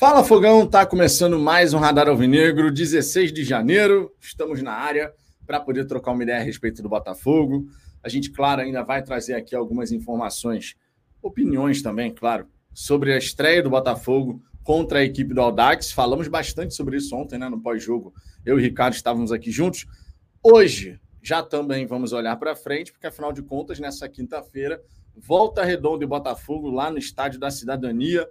Fala Fogão, tá começando mais um Radar Alvinegro, 16 de janeiro. Estamos na área para poder trocar uma ideia a respeito do Botafogo. A gente, claro, ainda vai trazer aqui algumas informações, opiniões também, claro, sobre a estreia do Botafogo contra a equipe do Audax. Falamos bastante sobre isso ontem, né, no pós-jogo. Eu e o Ricardo estávamos aqui juntos. Hoje já também vamos olhar para frente, porque afinal de contas, nessa quinta-feira, volta redonda e Botafogo lá no Estádio da Cidadania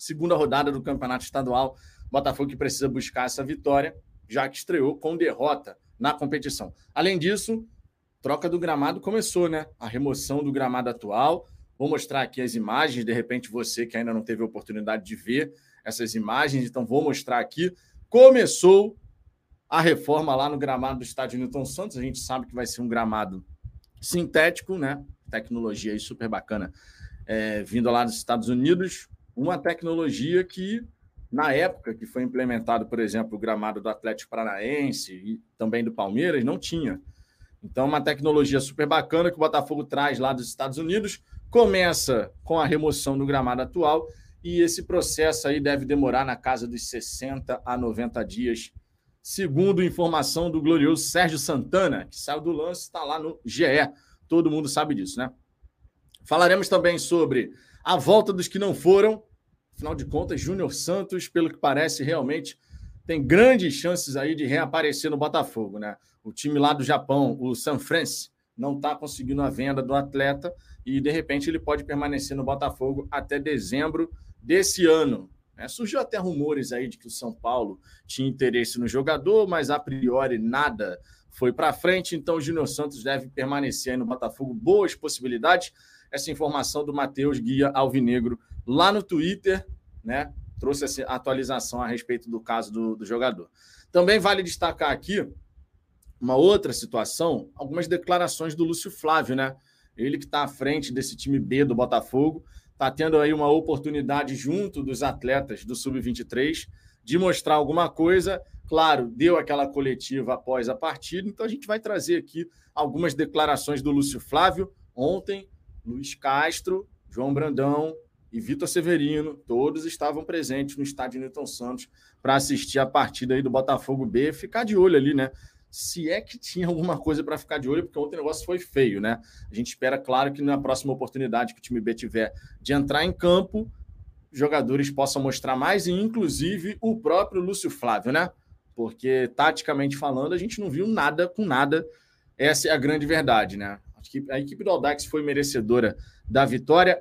segunda rodada do Campeonato Estadual. Botafogo que precisa buscar essa vitória, já que estreou com derrota na competição. Além disso, troca do gramado começou, né? A remoção do gramado atual. Vou mostrar aqui as imagens, de repente você que ainda não teve oportunidade de ver essas imagens, então vou mostrar aqui. Começou a reforma lá no gramado do estádio Newton Santos. A gente sabe que vai ser um gramado sintético, né? Tecnologia aí super bacana, é, vindo lá dos Estados Unidos uma tecnologia que, na época que foi implementado, por exemplo, o gramado do Atlético Paranaense e também do Palmeiras, não tinha. Então, uma tecnologia super bacana que o Botafogo traz lá dos Estados Unidos, começa com a remoção do gramado atual e esse processo aí deve demorar na casa dos 60 a 90 dias, segundo informação do glorioso Sérgio Santana, que saiu do lance, está lá no GE. Todo mundo sabe disso, né? Falaremos também sobre a volta dos que não foram. Afinal de contas, Júnior Santos, pelo que parece, realmente tem grandes chances aí de reaparecer no Botafogo, né? O time lá do Japão, o San Francisco, não está conseguindo a venda do atleta e de repente ele pode permanecer no Botafogo até dezembro desse ano. Né? Surgiu até rumores aí de que o São Paulo tinha interesse no jogador, mas a priori nada foi para frente, então o Júnior Santos deve permanecer aí no Botafogo. Boas possibilidades essa informação do Matheus Guia Alvinegro lá no Twitter, né? Trouxe essa atualização a respeito do caso do, do jogador. Também vale destacar aqui uma outra situação, algumas declarações do Lúcio Flávio, né? Ele que está à frente desse time B do Botafogo, está tendo aí uma oportunidade junto dos atletas do Sub-23 de mostrar alguma coisa. Claro, deu aquela coletiva após a partida, então a gente vai trazer aqui algumas declarações do Lúcio Flávio ontem Luiz Castro, João Brandão e Vitor Severino, todos estavam presentes no estádio Newton Santos para assistir a partida aí do Botafogo B, ficar de olho ali, né? Se é que tinha alguma coisa para ficar de olho, porque ontem o negócio foi feio, né? A gente espera, claro, que na próxima oportunidade que o time B tiver de entrar em campo, jogadores possam mostrar mais, e inclusive o próprio Lúcio Flávio, né? Porque, taticamente falando, a gente não viu nada com nada. Essa é a grande verdade, né? A equipe do Audax foi merecedora da vitória,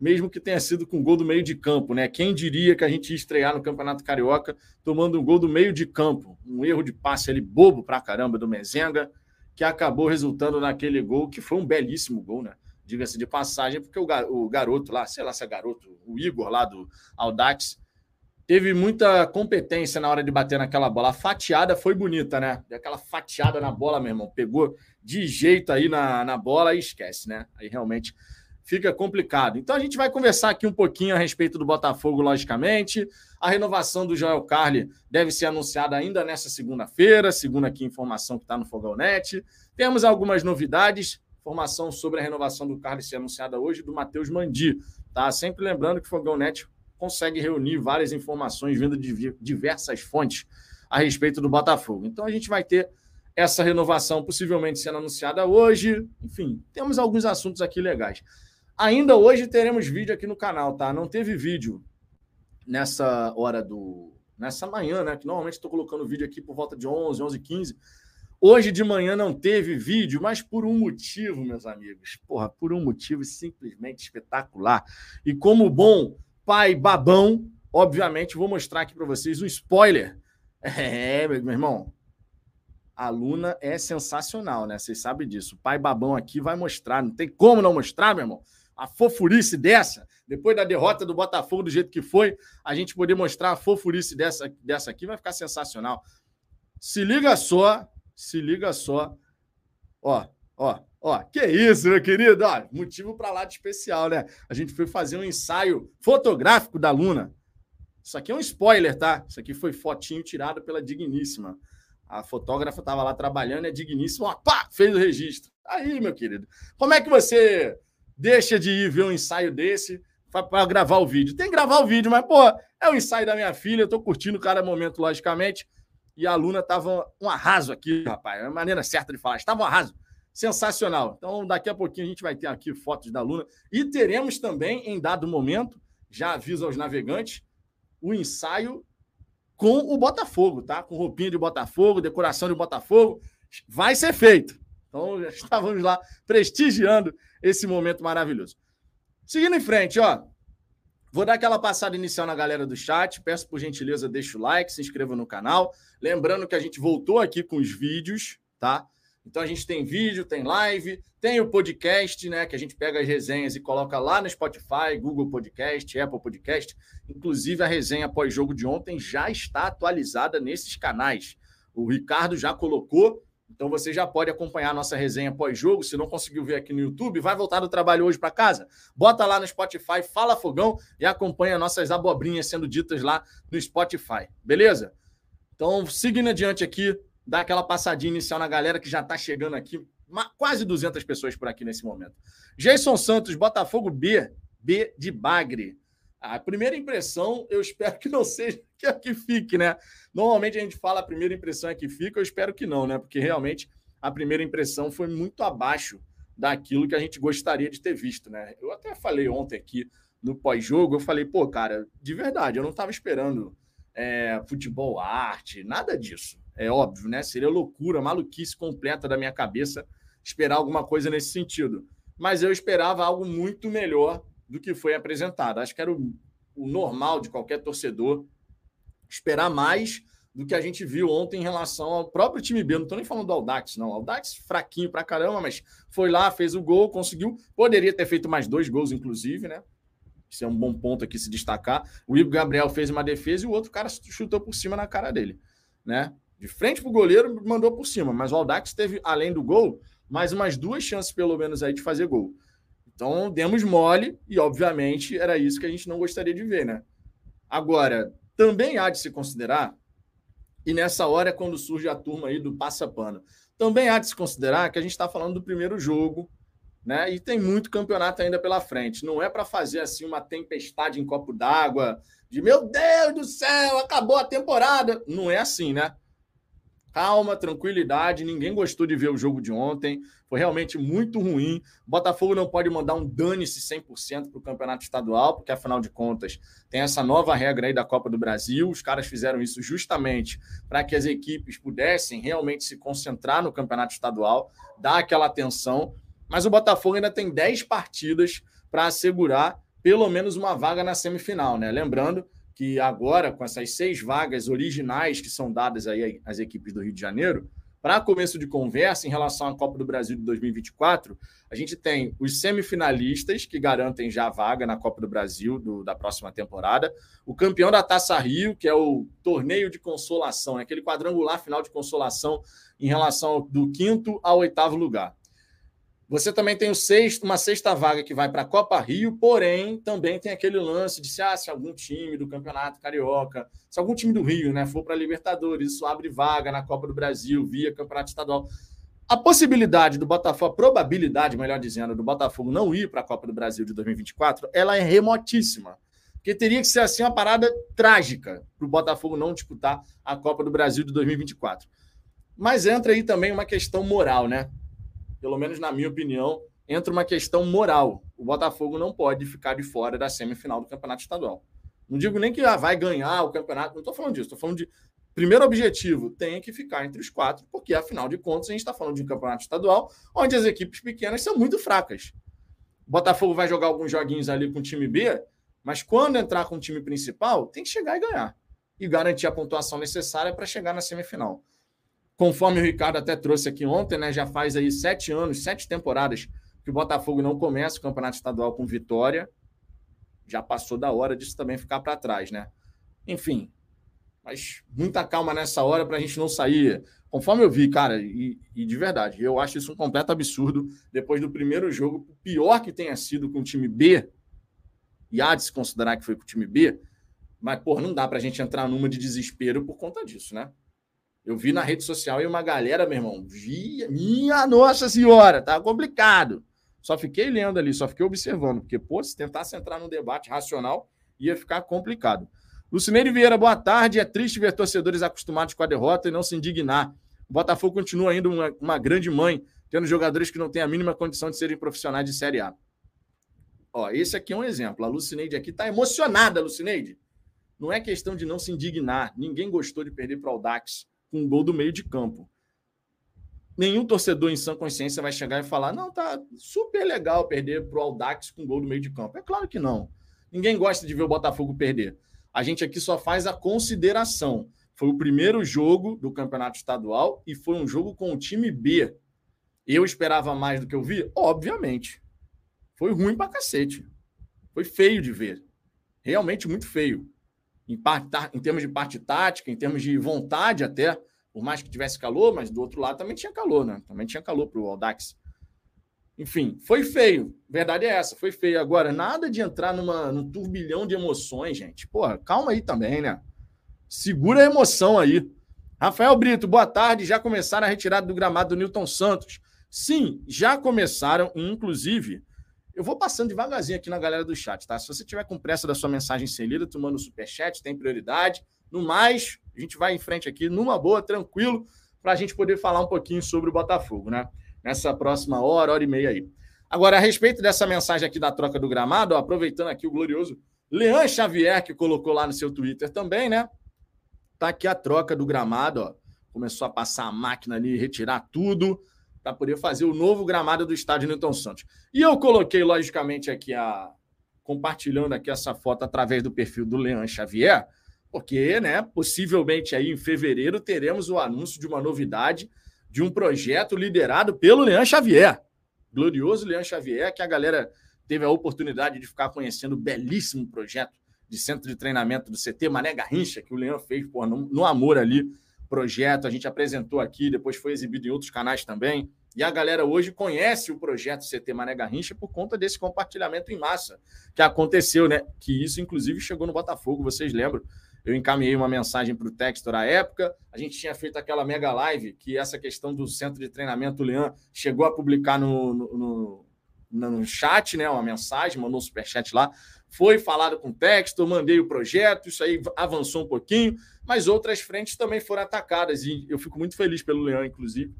mesmo que tenha sido com gol do meio de campo, né? Quem diria que a gente ia estrear no Campeonato Carioca tomando um gol do meio de campo, um erro de passe ali bobo pra caramba do Mezenga, que acabou resultando naquele gol, que foi um belíssimo gol, né? Diga-se de passagem, porque o, garoto lá, sei lá se é garoto, o Igor lá do Audax, teve muita competência na hora de bater naquela bola. A fatiada foi bonita, né? Aquela fatiada na bola, meu irmão. Pegou de jeito aí na, na bola e esquece, né? Aí realmente fica complicado. Então a gente vai conversar aqui um pouquinho a respeito do Botafogo, logicamente. A renovação do Joel Carli deve ser anunciada ainda nessa segunda-feira, segundo aqui a informação que está no Fogão Net. Temos algumas novidades. Informação sobre a renovação do Carli ser anunciada hoje do Matheus Mandi. Tá? Sempre lembrando que o Fogão Net consegue reunir várias informações vindo de diversas fontes a respeito do Botafogo. Então a gente vai ter essa renovação possivelmente sendo anunciada hoje. Enfim, temos alguns assuntos aqui legais. Ainda hoje teremos vídeo aqui no canal, tá? Não teve vídeo nessa hora do. nessa manhã, né? Que normalmente estou colocando vídeo aqui por volta de 11, 11 15. Hoje de manhã não teve vídeo, mas por um motivo, meus amigos. Porra, por um motivo simplesmente espetacular. E como bom pai babão, obviamente vou mostrar aqui para vocês um spoiler. É, meu irmão, a Luna é sensacional, né? Vocês sabem disso. O pai babão aqui vai mostrar. Não tem como não mostrar, meu irmão. A fofurice dessa, depois da derrota do Botafogo do jeito que foi, a gente poder mostrar a fofurice dessa, dessa aqui vai ficar sensacional. Se liga só, se liga só. Ó, ó, ó. Que isso, meu querido? Ó, motivo para lá de especial, né? A gente foi fazer um ensaio fotográfico da Luna. Isso aqui é um spoiler, tá? Isso aqui foi fotinho tirado pela Digníssima. A fotógrafa estava lá trabalhando, é digníssimo, ó, pá, fez o registro. Aí, meu querido, como é que você deixa de ir ver um ensaio desse para gravar o vídeo. Tem que gravar o vídeo, mas, pô, é o ensaio da minha filha, eu tô curtindo cada momento, logicamente. E a Luna tava um arraso aqui, rapaz. É a maneira certa de falar. Estava um arraso. Sensacional. Então, daqui a pouquinho a gente vai ter aqui fotos da Luna. E teremos também, em dado momento, já aviso aos navegantes, o ensaio com o Botafogo, tá? Com roupinha de Botafogo, decoração de Botafogo. Vai ser feito. Então, já estávamos lá prestigiando esse momento maravilhoso. Seguindo em frente, ó. Vou dar aquela passada inicial na galera do chat. Peço por gentileza, deixa o like, se inscreva no canal. Lembrando que a gente voltou aqui com os vídeos, tá? Então a gente tem vídeo, tem live, tem o podcast, né? Que a gente pega as resenhas e coloca lá no Spotify, Google Podcast, Apple Podcast. Inclusive, a resenha pós-jogo de ontem já está atualizada nesses canais. O Ricardo já colocou, então você já pode acompanhar a nossa resenha pós-jogo. Se não conseguiu ver aqui no YouTube, vai voltar do trabalho hoje para casa. Bota lá no Spotify, fala fogão e acompanha nossas abobrinhas sendo ditas lá no Spotify. Beleza? Então, seguindo adiante aqui, dar aquela passadinha inicial na galera que já está chegando aqui. Quase 200 pessoas por aqui nesse momento. Jason Santos, Botafogo B, B de Bagre. A primeira impressão, eu espero que não seja que é que fique, né? Normalmente a gente fala a primeira impressão é que fica, eu espero que não, né? Porque realmente a primeira impressão foi muito abaixo daquilo que a gente gostaria de ter visto, né? Eu até falei ontem aqui no pós-jogo, eu falei, pô, cara, de verdade, eu não estava esperando é, futebol arte, nada disso. É óbvio, né? Seria loucura, maluquice completa da minha cabeça esperar alguma coisa nesse sentido. Mas eu esperava algo muito melhor do que foi apresentado. Acho que era o, o normal de qualquer torcedor esperar mais do que a gente viu ontem em relação ao próprio time B. Não estou nem falando do Aldax, não. Aldax fraquinho pra caramba, mas foi lá, fez o gol, conseguiu. Poderia ter feito mais dois gols, inclusive, né? Isso é um bom ponto aqui se destacar. O Igor Gabriel fez uma defesa e o outro cara chutou por cima na cara dele, né? De frente para o goleiro, mandou por cima. Mas o Aldax teve, além do gol, mais umas duas chances, pelo menos, aí de fazer gol. Então, demos mole e, obviamente, era isso que a gente não gostaria de ver, né? Agora, também há de se considerar, e nessa hora é quando surge a turma aí do passa-pano, também há de se considerar que a gente está falando do primeiro jogo né? E tem muito campeonato ainda pela frente. Não é para fazer assim uma tempestade em copo d'água, de meu Deus do céu, acabou a temporada. Não é assim, né? Calma, tranquilidade. Ninguém gostou de ver o jogo de ontem. Foi realmente muito ruim. Botafogo não pode mandar um dane-se 100% para o campeonato estadual, porque afinal de contas tem essa nova regra aí da Copa do Brasil. Os caras fizeram isso justamente para que as equipes pudessem realmente se concentrar no campeonato estadual, dar aquela atenção mas o Botafogo ainda tem 10 partidas para assegurar pelo menos uma vaga na semifinal, né? Lembrando que agora, com essas seis vagas originais que são dadas aí às equipes do Rio de Janeiro, para começo de conversa em relação à Copa do Brasil de 2024, a gente tem os semifinalistas que garantem já a vaga na Copa do Brasil do, da próxima temporada, o campeão da Taça Rio, que é o torneio de consolação, é aquele quadrangular final de consolação em relação do quinto ao oitavo lugar. Você também tem sexto, uma sexta vaga que vai para a Copa Rio, porém também tem aquele lance de se, ah, se algum time do Campeonato Carioca, se algum time do Rio né, for para a Libertadores, isso abre vaga na Copa do Brasil via Campeonato Estadual. A possibilidade do Botafogo, a probabilidade, melhor dizendo, do Botafogo não ir para a Copa do Brasil de 2024, ela é remotíssima. Porque teria que ser assim uma parada trágica para o Botafogo não disputar a Copa do Brasil de 2024. Mas entra aí também uma questão moral, né? Pelo menos na minha opinião, entra uma questão moral. O Botafogo não pode ficar de fora da semifinal do Campeonato Estadual. Não digo nem que ah, vai ganhar o campeonato, não estou falando disso, estou falando de. Primeiro objetivo, tem que ficar entre os quatro, porque afinal de contas a gente está falando de um campeonato estadual onde as equipes pequenas são muito fracas. O Botafogo vai jogar alguns joguinhos ali com o time B, mas quando entrar com o time principal, tem que chegar e ganhar. E garantir a pontuação necessária para chegar na semifinal. Conforme o Ricardo até trouxe aqui ontem, né, já faz aí sete anos, sete temporadas que o Botafogo não começa o campeonato estadual com vitória. Já passou da hora disso também ficar para trás, né? Enfim, mas muita calma nessa hora para a gente não sair. Conforme eu vi, cara, e, e, de verdade, eu acho isso um completo absurdo. Depois do primeiro jogo, pior que tenha sido com o time B, e há de se considerar que foi com o time B, mas, pô, não dá para a gente entrar numa de desespero por conta disso, né? Eu vi na rede social e uma galera, meu irmão, via, minha Nossa Senhora, tá complicado. Só fiquei lendo ali, só fiquei observando, porque, pô, se tentasse entrar num debate racional, ia ficar complicado. Lucineide Vieira, boa tarde. É triste ver torcedores acostumados com a derrota e não se indignar. O Botafogo continua ainda uma, uma grande mãe, tendo jogadores que não têm a mínima condição de serem profissionais de Série A. Ó, esse aqui é um exemplo. A Lucineide aqui está emocionada, Lucineide. Não é questão de não se indignar. Ninguém gostou de perder para o Dax com um gol do meio de campo. Nenhum torcedor em sã consciência vai chegar e falar: não, tá super legal perder para o Aldax com um gol do meio de campo. É claro que não. Ninguém gosta de ver o Botafogo perder. A gente aqui só faz a consideração. Foi o primeiro jogo do campeonato estadual e foi um jogo com o time B. Eu esperava mais do que eu vi? Obviamente. Foi ruim pra cacete. Foi feio de ver. Realmente muito feio. Em, em termos de parte tática, em termos de vontade até, por mais que tivesse calor, mas do outro lado também tinha calor, né? Também tinha calor para o Aldax. Enfim, foi feio. Verdade é essa, foi feio. Agora, nada de entrar numa, num turbilhão de emoções, gente. Porra, calma aí também, né? Segura a emoção aí. Rafael Brito, boa tarde. Já começaram a retirada do gramado do Newton Santos? Sim, já começaram, inclusive. Eu vou passando devagarzinho aqui na galera do chat, tá? Se você tiver com pressa da sua mensagem ser lida, tu manda o superchat, tem prioridade. No mais, a gente vai em frente aqui, numa boa, tranquilo, para a gente poder falar um pouquinho sobre o Botafogo, né? Nessa próxima hora, hora e meia aí. Agora, a respeito dessa mensagem aqui da troca do gramado, ó, aproveitando aqui o glorioso Leandro Xavier, que colocou lá no seu Twitter também, né? Tá aqui a troca do gramado, ó. Começou a passar a máquina ali, retirar tudo para poder fazer o novo gramado do estádio Newton Santos. E eu coloquei, logicamente, aqui a. compartilhando aqui essa foto através do perfil do Leandro Xavier, porque, né, possivelmente aí em fevereiro teremos o anúncio de uma novidade de um projeto liderado pelo Leandro Xavier. Glorioso Leandro Xavier, que a galera teve a oportunidade de ficar conhecendo o belíssimo projeto de centro de treinamento do CT Mané Garrincha, que o Leandro fez por no, no amor ali, projeto, a gente apresentou aqui, depois foi exibido em outros canais também. E a galera hoje conhece o projeto CT Mané Garrincha por conta desse compartilhamento em massa que aconteceu, né? Que isso, inclusive, chegou no Botafogo, vocês lembram? Eu encaminhei uma mensagem para o Textor à época. A gente tinha feito aquela mega live que essa questão do centro de treinamento, o Leão chegou a publicar no, no, no, no chat, né? Uma mensagem, mandou um superchat lá. Foi falado com o Textor, mandei o projeto, isso aí avançou um pouquinho, mas outras frentes também foram atacadas. E eu fico muito feliz pelo Leão, inclusive,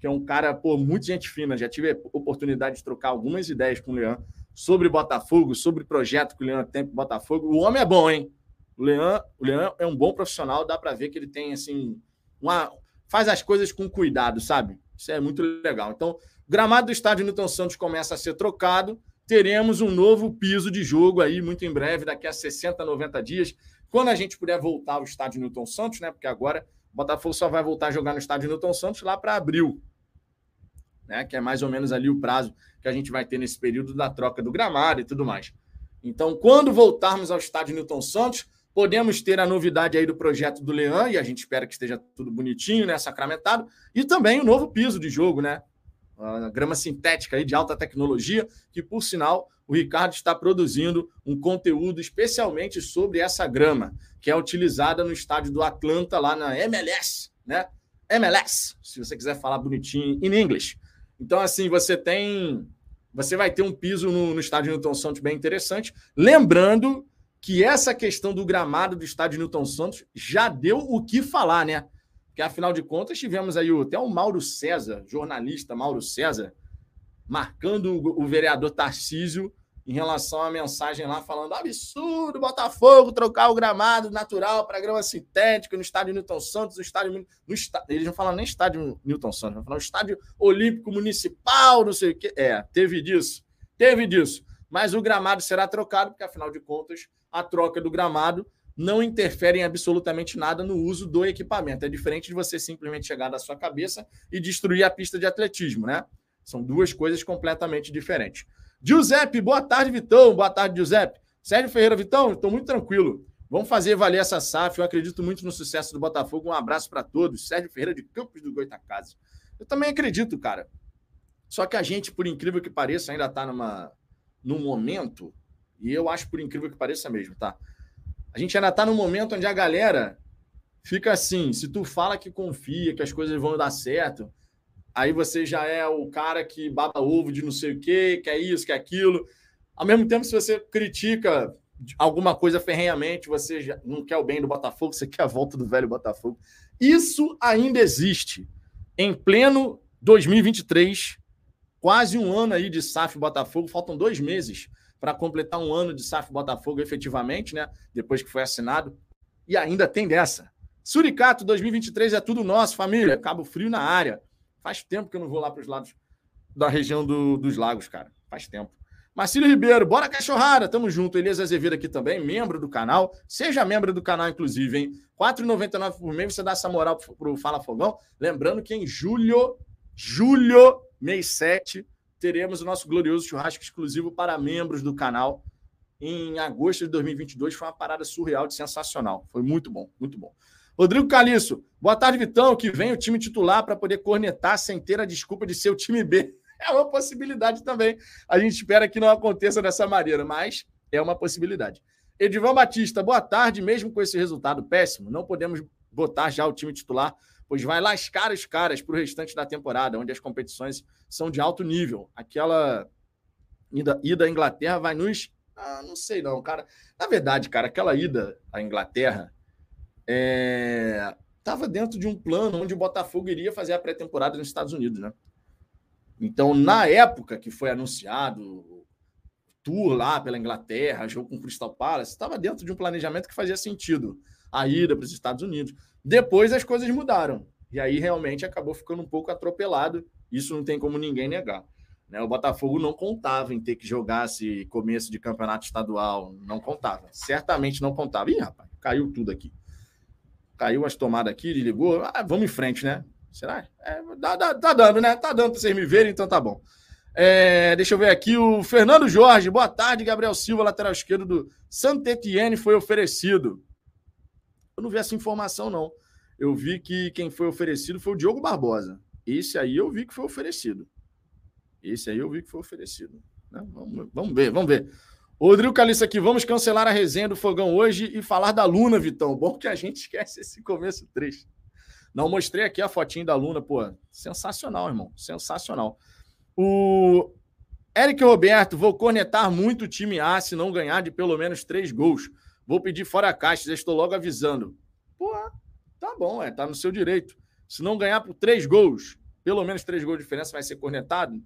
que é um cara, pô, muito gente fina. Já tive a oportunidade de trocar algumas ideias com o Leão sobre Botafogo, sobre o projeto que o Leão tem para Botafogo. O homem é bom, hein? O Leão, o Leão é um bom profissional, dá para ver que ele tem assim uma faz as coisas com cuidado, sabe? Isso é muito legal. Então, o gramado do estádio Newton Santos começa a ser trocado. Teremos um novo piso de jogo aí muito em breve, daqui a 60, 90 dias, quando a gente puder voltar ao estádio Newton Santos, né? Porque agora o Botafogo só vai voltar a jogar no estádio Newton Santos lá para abril, né? Que é mais ou menos ali o prazo que a gente vai ter nesse período da troca do gramado e tudo mais. Então, quando voltarmos ao estádio Newton Santos, Podemos ter a novidade aí do projeto do Leão, e a gente espera que esteja tudo bonitinho, né? Sacramentado, e também o novo piso de jogo, né? A grama sintética aí de alta tecnologia, que, por sinal, o Ricardo está produzindo um conteúdo especialmente sobre essa grama, que é utilizada no estádio do Atlanta, lá na MLS, né? MLS, se você quiser falar bonitinho em inglês. Então, assim, você tem. Você vai ter um piso no, no estádio Newton Santos bem interessante. Lembrando que essa questão do gramado do estádio Newton Santos já deu o que falar, né? Porque, afinal de contas, tivemos aí até o Mauro César, jornalista Mauro César, marcando o vereador Tarcísio em relação à mensagem lá falando absurdo, Botafogo trocar o gramado natural para grama sintética no estádio Newton Santos, no estádio no está, eles não falam nem estádio Newton Santos, vão falar estádio Olímpico Municipal, não sei o que. É, teve disso. Teve disso. Mas o gramado será trocado, porque afinal de contas, a troca do gramado não interfere em absolutamente nada no uso do equipamento. É diferente de você simplesmente chegar da sua cabeça e destruir a pista de atletismo, né? São duas coisas completamente diferentes. Giuseppe, boa tarde, Vitão. Boa tarde, Giuseppe. Sérgio Ferreira, Vitão, estou muito tranquilo. Vamos fazer valer essa SAF. Eu acredito muito no sucesso do Botafogo. Um abraço para todos. Sérgio Ferreira de Campos do Goitacazes. Eu também acredito, cara. Só que a gente, por incrível que pareça, ainda está numa num momento e eu acho, por incrível que pareça mesmo, tá? A gente ainda tá no momento onde a galera fica assim: se tu fala que confia, que as coisas vão dar certo, aí você já é o cara que baba ovo de não sei o quê, que é isso, que é aquilo. Ao mesmo tempo, se você critica alguma coisa ferrenhamente, você já não quer o bem do Botafogo, você quer a volta do velho Botafogo. Isso ainda existe. Em pleno 2023, quase um ano aí de SAF Botafogo, faltam dois meses para completar um ano de SAF Botafogo efetivamente, né? Depois que foi assinado. E ainda tem dessa. Suricato 2023 é tudo nosso, família. Cabo Frio na área. Faz tempo que eu não vou lá para os lados da região do, dos lagos, cara. Faz tempo. Marcílio Ribeiro, bora cachorrada, tamo junto. Elias Azevedo aqui também, membro do canal. Seja membro do canal, inclusive, hein? R$ 4,99 por mês, você dá essa moral pro Fala Fogão. Lembrando que em julho, julho, mês 7, teremos o nosso glorioso churrasco exclusivo para membros do canal. Em agosto de 2022, foi uma parada surreal de sensacional. Foi muito bom, muito bom. Rodrigo Caliço, boa tarde, Vitão. Que vem o time titular para poder cornetar sem ter a desculpa de ser o time B. é uma possibilidade também. A gente espera que não aconteça dessa maneira, mas é uma possibilidade. Edivan Batista, boa tarde. Mesmo com esse resultado péssimo, não podemos botar já o time titular, pois vai lascar os caras para o restante da temporada, onde as competições são de alto nível. Aquela ida, ida à Inglaterra vai nos. Ah, não sei não, cara. Na verdade, cara, aquela ida à Inglaterra estava é... dentro de um plano onde o Botafogo iria fazer a pré-temporada nos Estados Unidos, né? Então, na época que foi anunciado o tour lá pela Inglaterra, jogo com o Crystal Palace, estava dentro de um planejamento que fazia sentido a ida para os Estados Unidos. Depois as coisas mudaram. E aí realmente acabou ficando um pouco atropelado. Isso não tem como ninguém negar. Né? O Botafogo não contava em ter que jogar esse começo de campeonato estadual. Não contava. Certamente não contava. Ih, rapaz, caiu tudo aqui. Caiu as tomadas aqui, desligou. Ah, vamos em frente, né? Será? É, dá, dá, tá dando, né? Tá dando para vocês me verem, então tá bom. É, deixa eu ver aqui o Fernando Jorge. Boa tarde, Gabriel Silva, lateral esquerdo do Saint-Etienne, foi oferecido. Eu não vi essa informação, não. Eu vi que quem foi oferecido foi o Diogo Barbosa. Esse aí eu vi que foi oferecido. Esse aí eu vi que foi oferecido. Né? Vamos, vamos ver, vamos ver. Rodrigo Calista aqui, vamos cancelar a resenha do Fogão hoje e falar da Luna, Vitão. Bom que a gente esquece esse começo triste. Não mostrei aqui a fotinho da Luna, pô. Sensacional, irmão. Sensacional. O Eric Roberto, vou cornetar muito o time A se não ganhar de pelo menos três gols. Vou pedir fora caixa, estou logo avisando. Pô, tá bom, é, tá no seu direito. Se não ganhar por três gols, pelo menos três gols de diferença, vai ser cornetado?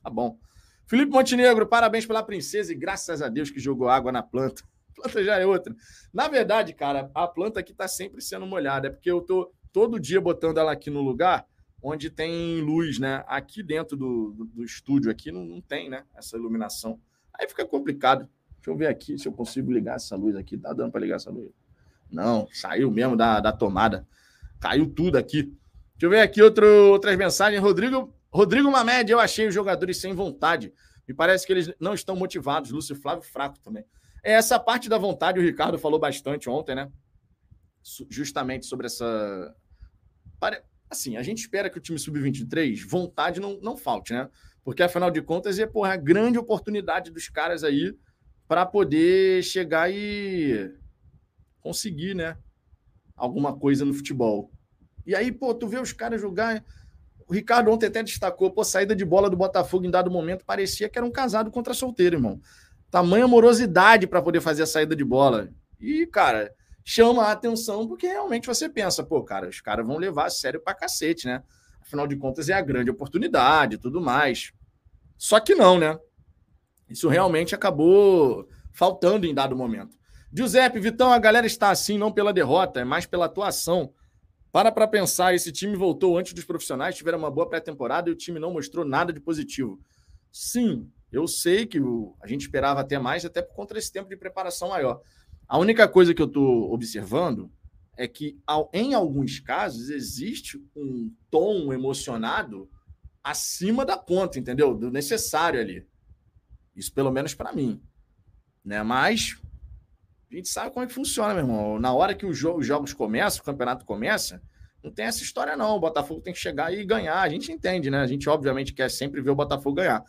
Tá bom. Felipe Montenegro, parabéns pela princesa e graças a Deus que jogou água na planta. A planta já é outra. Na verdade, cara, a planta aqui tá sempre sendo molhada, é porque eu tô todo dia botando ela aqui no lugar onde tem luz, né? Aqui dentro do, do, do estúdio aqui não, não, tem, né? Essa iluminação. Aí fica complicado. Deixa eu ver aqui se eu consigo ligar essa luz aqui. Tá dando para ligar essa luz? Não, saiu mesmo da, da tomada. Caiu tudo aqui. Deixa eu ver aqui outro, outras mensagens. Rodrigo, Rodrigo Mamed, eu achei os jogadores sem vontade. Me parece que eles não estão motivados. Lúcio Flávio fraco também. É essa parte da vontade, o Ricardo falou bastante ontem, né? Justamente sobre essa Assim, a gente espera que o time sub-23, vontade não, não falte, né? Porque, afinal de contas, é porra, a grande oportunidade dos caras aí para poder chegar e conseguir, né? Alguma coisa no futebol. E aí, pô, tu vê os caras jogar. O Ricardo ontem até destacou, pô, saída de bola do Botafogo em dado momento parecia que era um casado contra solteiro, irmão. Tamanha amorosidade para poder fazer a saída de bola. E, cara, chama a atenção porque realmente você pensa, pô, cara, os caras vão levar a sério pra cacete, né? Afinal de contas, é a grande oportunidade tudo mais. Só que não, né? Isso realmente acabou faltando em dado momento. Giuseppe, Vitão, a galera está assim não pela derrota, é mais pela atuação. Para para pensar, esse time voltou antes dos profissionais, tiveram uma boa pré-temporada e o time não mostrou nada de positivo. Sim, eu sei que o, a gente esperava até mais, até por conta desse tempo de preparação maior. A única coisa que eu estou observando é que, em alguns casos, existe um tom emocionado acima da conta, entendeu? Do necessário ali. Isso, pelo menos, para mim. Né? Mas a gente sabe como é que funciona, meu irmão. Na hora que os jogos começam, o campeonato começa, não tem essa história, não. O Botafogo tem que chegar e ganhar. A gente entende, né? A gente, obviamente, quer sempre ver o Botafogo ganhar.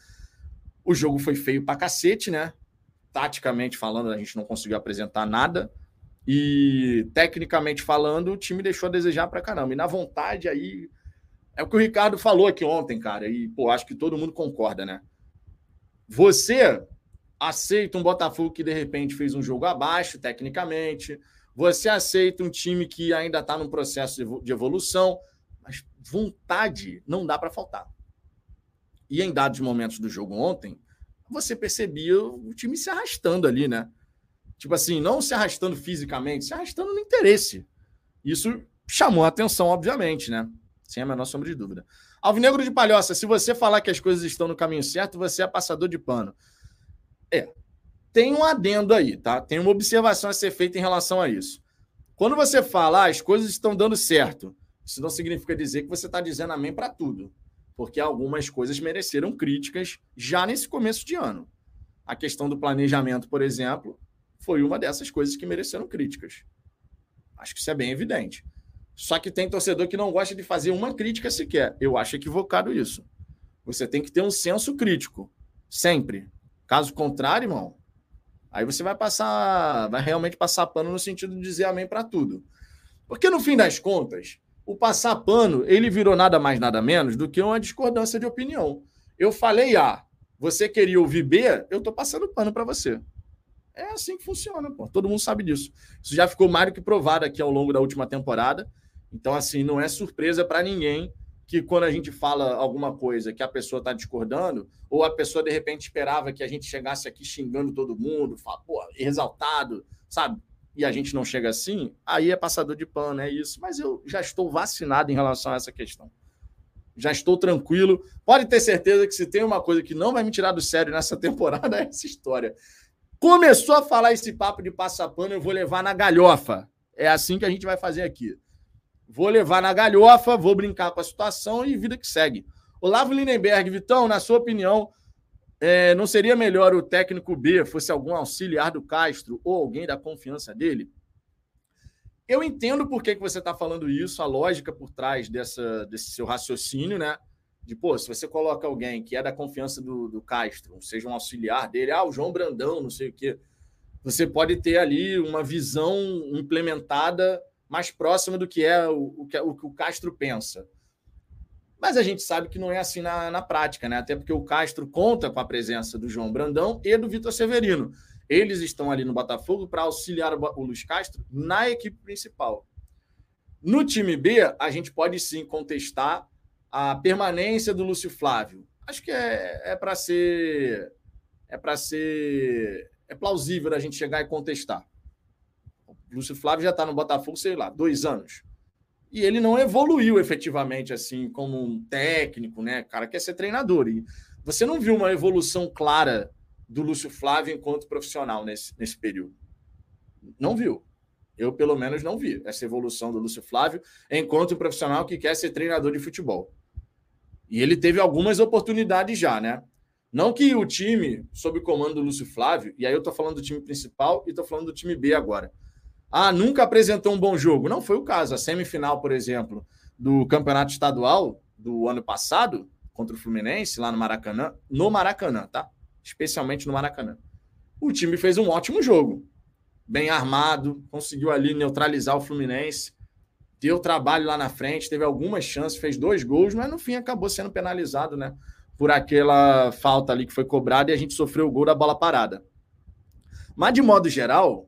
O jogo foi feio pra cacete, né? taticamente falando, a gente não conseguiu apresentar nada. E tecnicamente falando, o time deixou a desejar para caramba. E na vontade aí, É o que o Ricardo falou aqui ontem, cara, e pô, acho que todo mundo concorda, né? Você aceita um Botafogo que de repente fez um jogo abaixo, tecnicamente. Você aceita um time que ainda está num processo de evolução, mas vontade não dá para faltar. E em dados momentos do jogo ontem, você percebia o time se arrastando ali, né? Tipo assim, não se arrastando fisicamente, se arrastando no interesse. Isso chamou a atenção, obviamente, né? Sem a menor sombra de dúvida. Alvinegro de Palhoça, se você falar que as coisas estão no caminho certo, você é passador de pano. É. Tem um adendo aí, tá? Tem uma observação a ser feita em relação a isso. Quando você fala, ah, as coisas estão dando certo, isso não significa dizer que você está dizendo amém para tudo. Porque algumas coisas mereceram críticas já nesse começo de ano. A questão do planejamento, por exemplo, foi uma dessas coisas que mereceram críticas. Acho que isso é bem evidente. Só que tem torcedor que não gosta de fazer uma crítica sequer. Eu acho equivocado isso. Você tem que ter um senso crítico. Sempre. Caso contrário, irmão, aí você vai passar, vai realmente passar pano no sentido de dizer amém para tudo. Porque no fim das contas, o passar pano, ele virou nada mais nada menos do que uma discordância de opinião. Eu falei A, você queria ouvir B, eu tô passando pano para você. É assim que funciona, pô. Todo mundo sabe disso. Isso já ficou mais do que provado aqui ao longo da última temporada. Então, assim, não é surpresa para ninguém que quando a gente fala alguma coisa que a pessoa está discordando, ou a pessoa de repente esperava que a gente chegasse aqui xingando todo mundo, fala, pô, exaltado, sabe? E a gente não chega assim, aí é passador de pano, é isso. Mas eu já estou vacinado em relação a essa questão. Já estou tranquilo. Pode ter certeza que se tem uma coisa que não vai me tirar do sério nessa temporada, é essa história. Começou a falar esse papo de passapano, eu vou levar na galhofa. É assim que a gente vai fazer aqui. Vou levar na galhofa, vou brincar com a situação e vida que segue. Olavo Lindenberg, Vitão, na sua opinião, é, não seria melhor o técnico B fosse algum auxiliar do Castro ou alguém da confiança dele? Eu entendo por que, que você está falando isso, a lógica por trás dessa, desse seu raciocínio, né? de, pô, se você coloca alguém que é da confiança do, do Castro, seja um auxiliar dele, ah, o João Brandão, não sei o quê, você pode ter ali uma visão implementada mais próxima do que é o, que, o que o Castro pensa. Mas a gente sabe que não é assim na, na prática, né? Até porque o Castro conta com a presença do João Brandão e do Vitor Severino. Eles estão ali no Botafogo para auxiliar o, o Luiz Castro na equipe principal. No time B, a gente pode sim contestar a permanência do Lúcio Flávio. Acho que é, é para ser é para ser é plausível a gente chegar e contestar. Lúcio Flávio já está no Botafogo, sei lá, dois anos. E ele não evoluiu efetivamente assim como um técnico, né? O cara quer ser treinador. E você não viu uma evolução clara do Lúcio Flávio enquanto profissional nesse, nesse período. Não viu. Eu, pelo menos, não vi essa evolução do Lúcio Flávio enquanto profissional que quer ser treinador de futebol. E ele teve algumas oportunidades já, né? Não que o time, sob o comando do Lúcio Flávio, e aí eu estou falando do time principal e estou falando do time B agora. Ah, nunca apresentou um bom jogo. Não foi o caso. A semifinal, por exemplo, do campeonato estadual do ano passado, contra o Fluminense, lá no Maracanã, no Maracanã, tá? Especialmente no Maracanã. O time fez um ótimo jogo. Bem armado, conseguiu ali neutralizar o Fluminense deu trabalho lá na frente, teve algumas chances, fez dois gols, mas no fim acabou sendo penalizado, né? Por aquela falta ali que foi cobrada e a gente sofreu o gol da bola parada. Mas, de modo geral,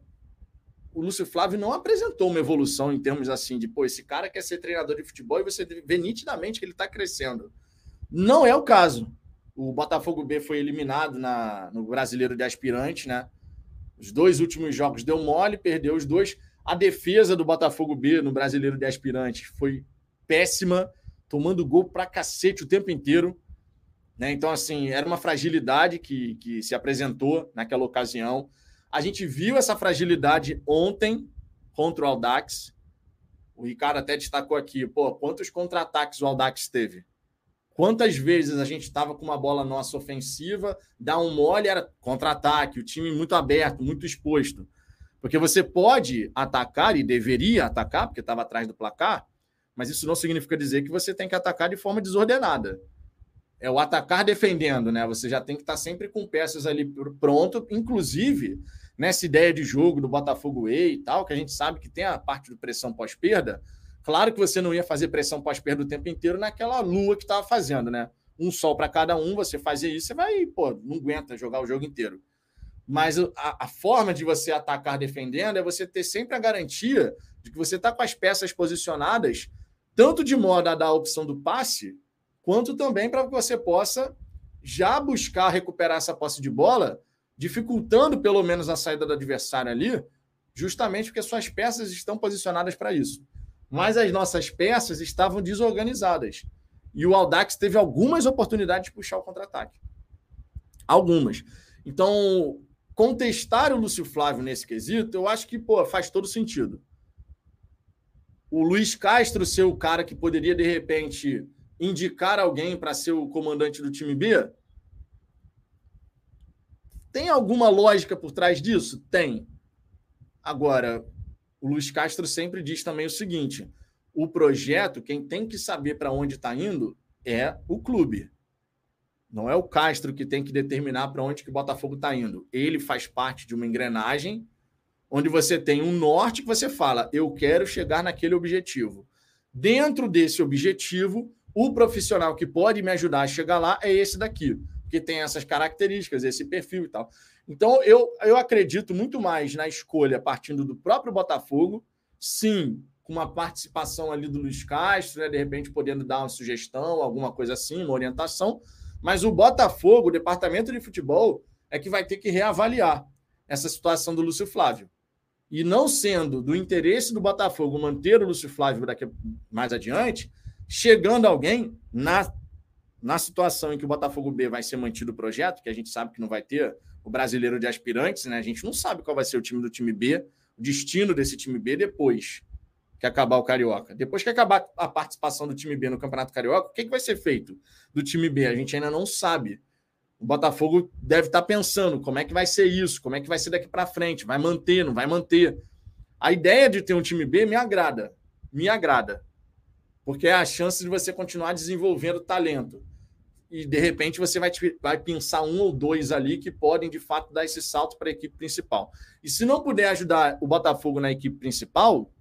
o Lúcio Flávio não apresentou uma evolução em termos assim de, pô, esse cara quer ser treinador de futebol e você vê nitidamente que ele está crescendo. Não é o caso. O Botafogo B foi eliminado na, no Brasileiro de Aspirante, né? Os dois últimos jogos deu mole, perdeu os dois. A defesa do Botafogo B no Brasileiro de Aspirantes foi péssima, tomando gol pra cacete o tempo inteiro. Né? Então, assim, era uma fragilidade que, que se apresentou naquela ocasião. A gente viu essa fragilidade ontem contra o Aldax. O Ricardo até destacou aqui, pô, quantos contra-ataques o Aldax teve? Quantas vezes a gente estava com uma bola nossa ofensiva, dá um mole, era contra-ataque, o time muito aberto, muito exposto. Porque você pode atacar e deveria atacar, porque estava atrás do placar, mas isso não significa dizer que você tem que atacar de forma desordenada. É o atacar defendendo, né? Você já tem que estar sempre com peças ali pronto, inclusive nessa ideia de jogo do Botafogo E e tal, que a gente sabe que tem a parte do pressão pós-perda. Claro que você não ia fazer pressão pós-perda o tempo inteiro naquela lua que estava fazendo, né? Um sol para cada um, você fazia isso, você vai, pô, não aguenta jogar o jogo inteiro. Mas a, a, forma de você atacar defendendo é você ter sempre a garantia de que você está com as peças posicionadas, tanto de modo a dar a opção do passe, quanto também para que você possa já buscar recuperar essa posse de bola, dificultando pelo menos a saída do adversário ali, justamente porque suas peças estão posicionadas para isso. Mas as nossas peças estavam desorganizadas. E o Aldax teve algumas oportunidades de puxar o contra-ataque. Algumas. Então, contestar o Lúcio Flávio nesse quesito, eu acho que pô, faz todo sentido. O Luiz Castro ser o cara que poderia, de repente, indicar alguém para ser o comandante do time B? Tem alguma lógica por trás disso? Tem. Agora, o Luiz Castro sempre diz também o seguinte: o projeto, quem tem que saber para onde está indo é o clube. Não é o Castro que tem que determinar para onde que o Botafogo está indo. Ele faz parte de uma engrenagem onde você tem um norte que você fala, eu quero chegar naquele objetivo. Dentro desse objetivo, o profissional que pode me ajudar a chegar lá é esse daqui, que tem essas características, esse perfil e tal. Então, eu, eu acredito muito mais na escolha partindo do próprio Botafogo, sim, com uma participação ali do Luiz Castro, né, de repente podendo dar uma sugestão, alguma coisa assim, uma orientação, mas o Botafogo, o departamento de futebol, é que vai ter que reavaliar essa situação do Lúcio Flávio. E não sendo do interesse do Botafogo manter o Lúcio Flávio daqui mais adiante, chegando alguém na, na situação em que o Botafogo B vai ser mantido o projeto, que a gente sabe que não vai ter o brasileiro de aspirantes, né? A gente não sabe qual vai ser o time do time B, o destino desse time B depois que acabar o Carioca. Depois que acabar a participação do time B no Campeonato Carioca, o que, que vai ser feito do time B? A gente ainda não sabe. O Botafogo deve estar pensando como é que vai ser isso, como é que vai ser daqui para frente, vai manter, não vai manter. A ideia de ter um time B me agrada, me agrada, porque é a chance de você continuar desenvolvendo talento. E de repente você vai, vai pensar um ou dois ali que podem de fato dar esse salto para a equipe principal. E se não puder ajudar o Botafogo na equipe principal,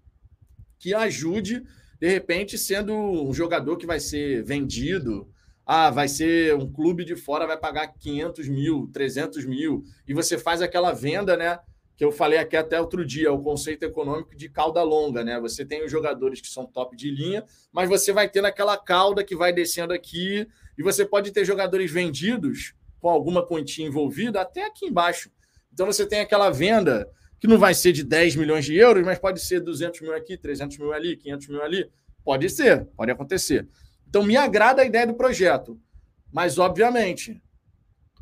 que ajude, de repente, sendo um jogador que vai ser vendido. Ah, vai ser um clube de fora, vai pagar 500 mil, 300 mil, e você faz aquela venda, né? Que eu falei aqui até outro dia, o conceito econômico de cauda longa, né? Você tem os jogadores que são top de linha, mas você vai ter naquela cauda que vai descendo aqui, e você pode ter jogadores vendidos com alguma quantia envolvida até aqui embaixo. Então você tem aquela venda que não vai ser de 10 milhões de euros, mas pode ser 200 mil aqui, 300 mil ali, 500 mil ali. Pode ser, pode acontecer. Então, me agrada a ideia do projeto. Mas, obviamente,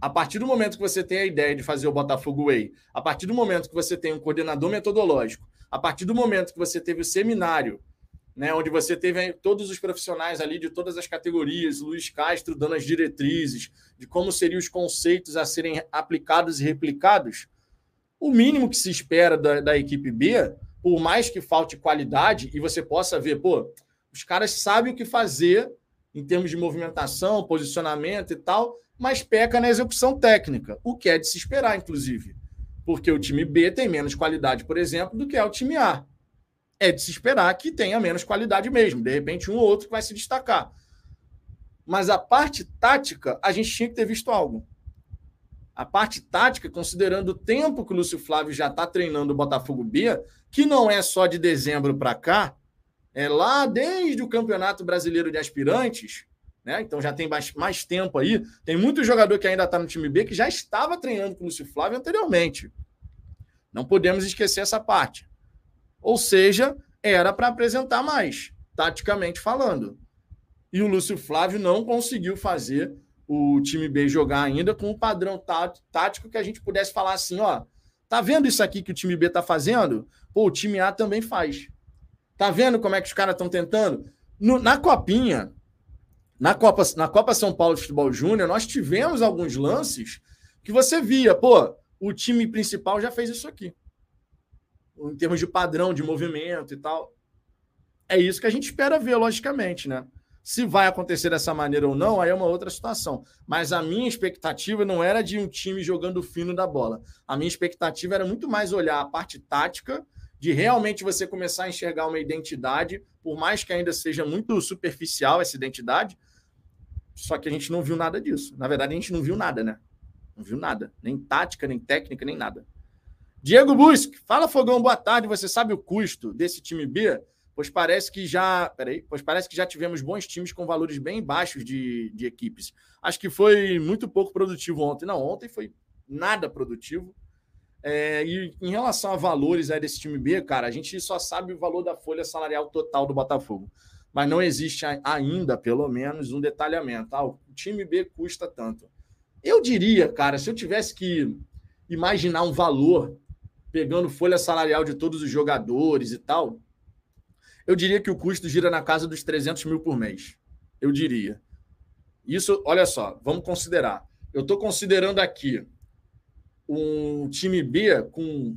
a partir do momento que você tem a ideia de fazer o Botafogo Way, a partir do momento que você tem um coordenador metodológico, a partir do momento que você teve o seminário, né, onde você teve todos os profissionais ali de todas as categorias, Luiz Castro dando as diretrizes de como seriam os conceitos a serem aplicados e replicados, o mínimo que se espera da, da equipe B, por mais que falte qualidade e você possa ver, pô, os caras sabem o que fazer em termos de movimentação, posicionamento e tal, mas peca na execução técnica, o que é de se esperar, inclusive. Porque o time B tem menos qualidade, por exemplo, do que é o time A. É de se esperar que tenha menos qualidade mesmo. De repente, um ou outro vai se destacar. Mas a parte tática, a gente tinha que ter visto algo a parte tática, considerando o tempo que o Lúcio Flávio já está treinando o Botafogo B, que não é só de dezembro para cá, é lá desde o Campeonato Brasileiro de Aspirantes, né? Então já tem mais, mais tempo aí. Tem muito jogador que ainda está no time B que já estava treinando com o Lúcio Flávio anteriormente. Não podemos esquecer essa parte. Ou seja, era para apresentar mais, taticamente falando. E o Lúcio Flávio não conseguiu fazer o time B jogar ainda com um padrão tático que a gente pudesse falar assim, ó, tá vendo isso aqui que o time B tá fazendo? Pô, o time A também faz. Tá vendo como é que os caras estão tentando? No, na copinha, na Copa, na Copa São Paulo de Futebol Júnior, nós tivemos alguns lances que você via, pô, o time principal já fez isso aqui. Em termos de padrão de movimento e tal. É isso que a gente espera ver, logicamente, né? Se vai acontecer dessa maneira ou não, aí é uma outra situação. Mas a minha expectativa não era de um time jogando fino da bola. A minha expectativa era muito mais olhar a parte tática de realmente você começar a enxergar uma identidade, por mais que ainda seja muito superficial essa identidade, só que a gente não viu nada disso. Na verdade, a gente não viu nada, né? Não viu nada. Nem tática, nem técnica, nem nada. Diego Busque, fala Fogão, boa tarde. Você sabe o custo desse time B? Pois parece que já. Peraí, pois parece que já tivemos bons times com valores bem baixos de, de equipes. Acho que foi muito pouco produtivo ontem. Não, ontem foi nada produtivo. É, e em relação a valores aí desse time B, cara, a gente só sabe o valor da folha salarial total do Botafogo. Mas não existe ainda, pelo menos, um detalhamento. Ah, o time B custa tanto. Eu diria, cara, se eu tivesse que imaginar um valor, pegando folha salarial de todos os jogadores e tal, eu diria que o custo gira na casa dos 300 mil por mês. Eu diria. Isso, olha só, vamos considerar. Eu estou considerando aqui um time B com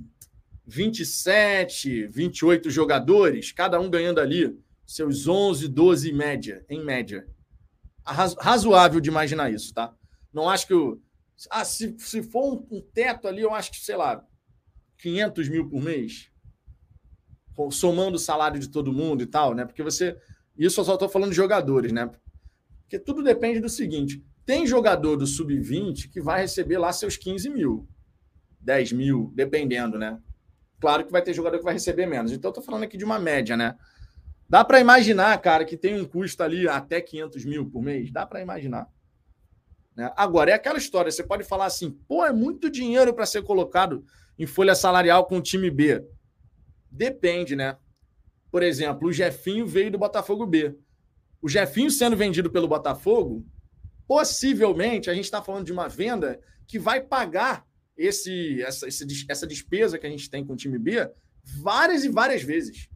27, 28 jogadores, cada um ganhando ali seus 11, 12 em média, em média. Razoável de imaginar isso, tá? Não acho que o. Ah, se, se for um, um teto ali, eu acho que, sei lá, 500 mil por mês, somando o salário de todo mundo e tal, né? Porque você. Isso eu só estou falando de jogadores, né? Porque tudo depende do seguinte: tem jogador do sub-20 que vai receber lá seus 15 mil, 10 mil, dependendo, né? Claro que vai ter jogador que vai receber menos. Então, eu estou falando aqui de uma média, né? Dá para imaginar, cara, que tem um custo ali até 500 mil por mês? Dá para imaginar. Né? Agora, é aquela história: você pode falar assim, pô, é muito dinheiro para ser colocado em folha salarial com o time B. Depende, né? Por exemplo, o Jefinho veio do Botafogo B. O Jefinho sendo vendido pelo Botafogo, possivelmente a gente está falando de uma venda que vai pagar esse, essa, essa despesa que a gente tem com o time B várias e várias vezes.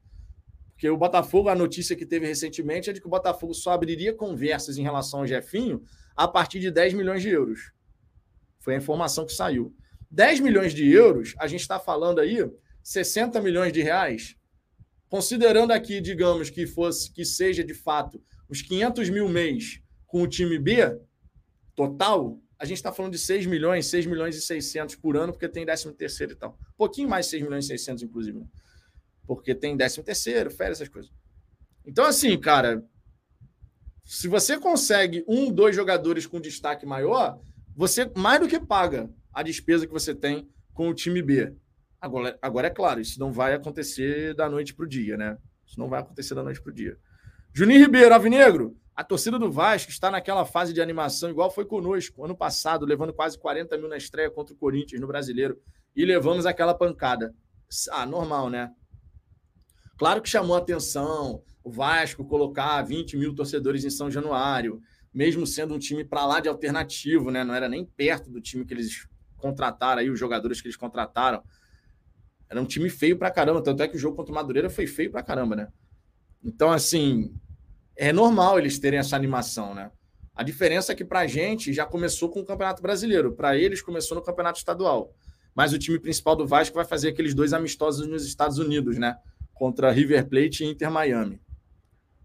Porque o Botafogo, a notícia que teve recentemente é de que o Botafogo só abriria conversas em relação ao Jefinho a partir de 10 milhões de euros. Foi a informação que saiu. 10 milhões de euros, a gente está falando aí 60 milhões de reais. Considerando aqui, digamos, que fosse que seja de fato os 500 mil mês com o time B total, a gente está falando de 6 milhões, 6 milhões e 600 por ano, porque tem 13 terceiro e tal. Um pouquinho mais de 6 milhões e 600, inclusive. Porque tem 13 terceiro, férias, essas coisas. Então, assim, cara, se você consegue um, dois jogadores com destaque maior, você mais do que paga a despesa que você tem com o time B. Agora, agora é claro, isso não vai acontecer da noite para o dia, né? Isso não vai acontecer da noite para o dia. Juninho Ribeiro, Avinegro, a torcida do Vasco está naquela fase de animação, igual foi conosco, ano passado, levando quase 40 mil na estreia contra o Corinthians no Brasileiro, e levamos aquela pancada. Ah, normal, né? Claro que chamou atenção o Vasco colocar 20 mil torcedores em São Januário, mesmo sendo um time para lá de alternativo, né? Não era nem perto do time que eles contrataram aí, os jogadores que eles contrataram. Era um time feio para caramba, tanto é que o jogo contra o Madureira foi feio para caramba, né? Então, assim, é normal eles terem essa animação, né? A diferença é que para a gente já começou com o Campeonato Brasileiro, para eles começou no Campeonato Estadual. Mas o time principal do Vasco vai fazer aqueles dois amistosos nos Estados Unidos, né? Contra River Plate e Inter Miami.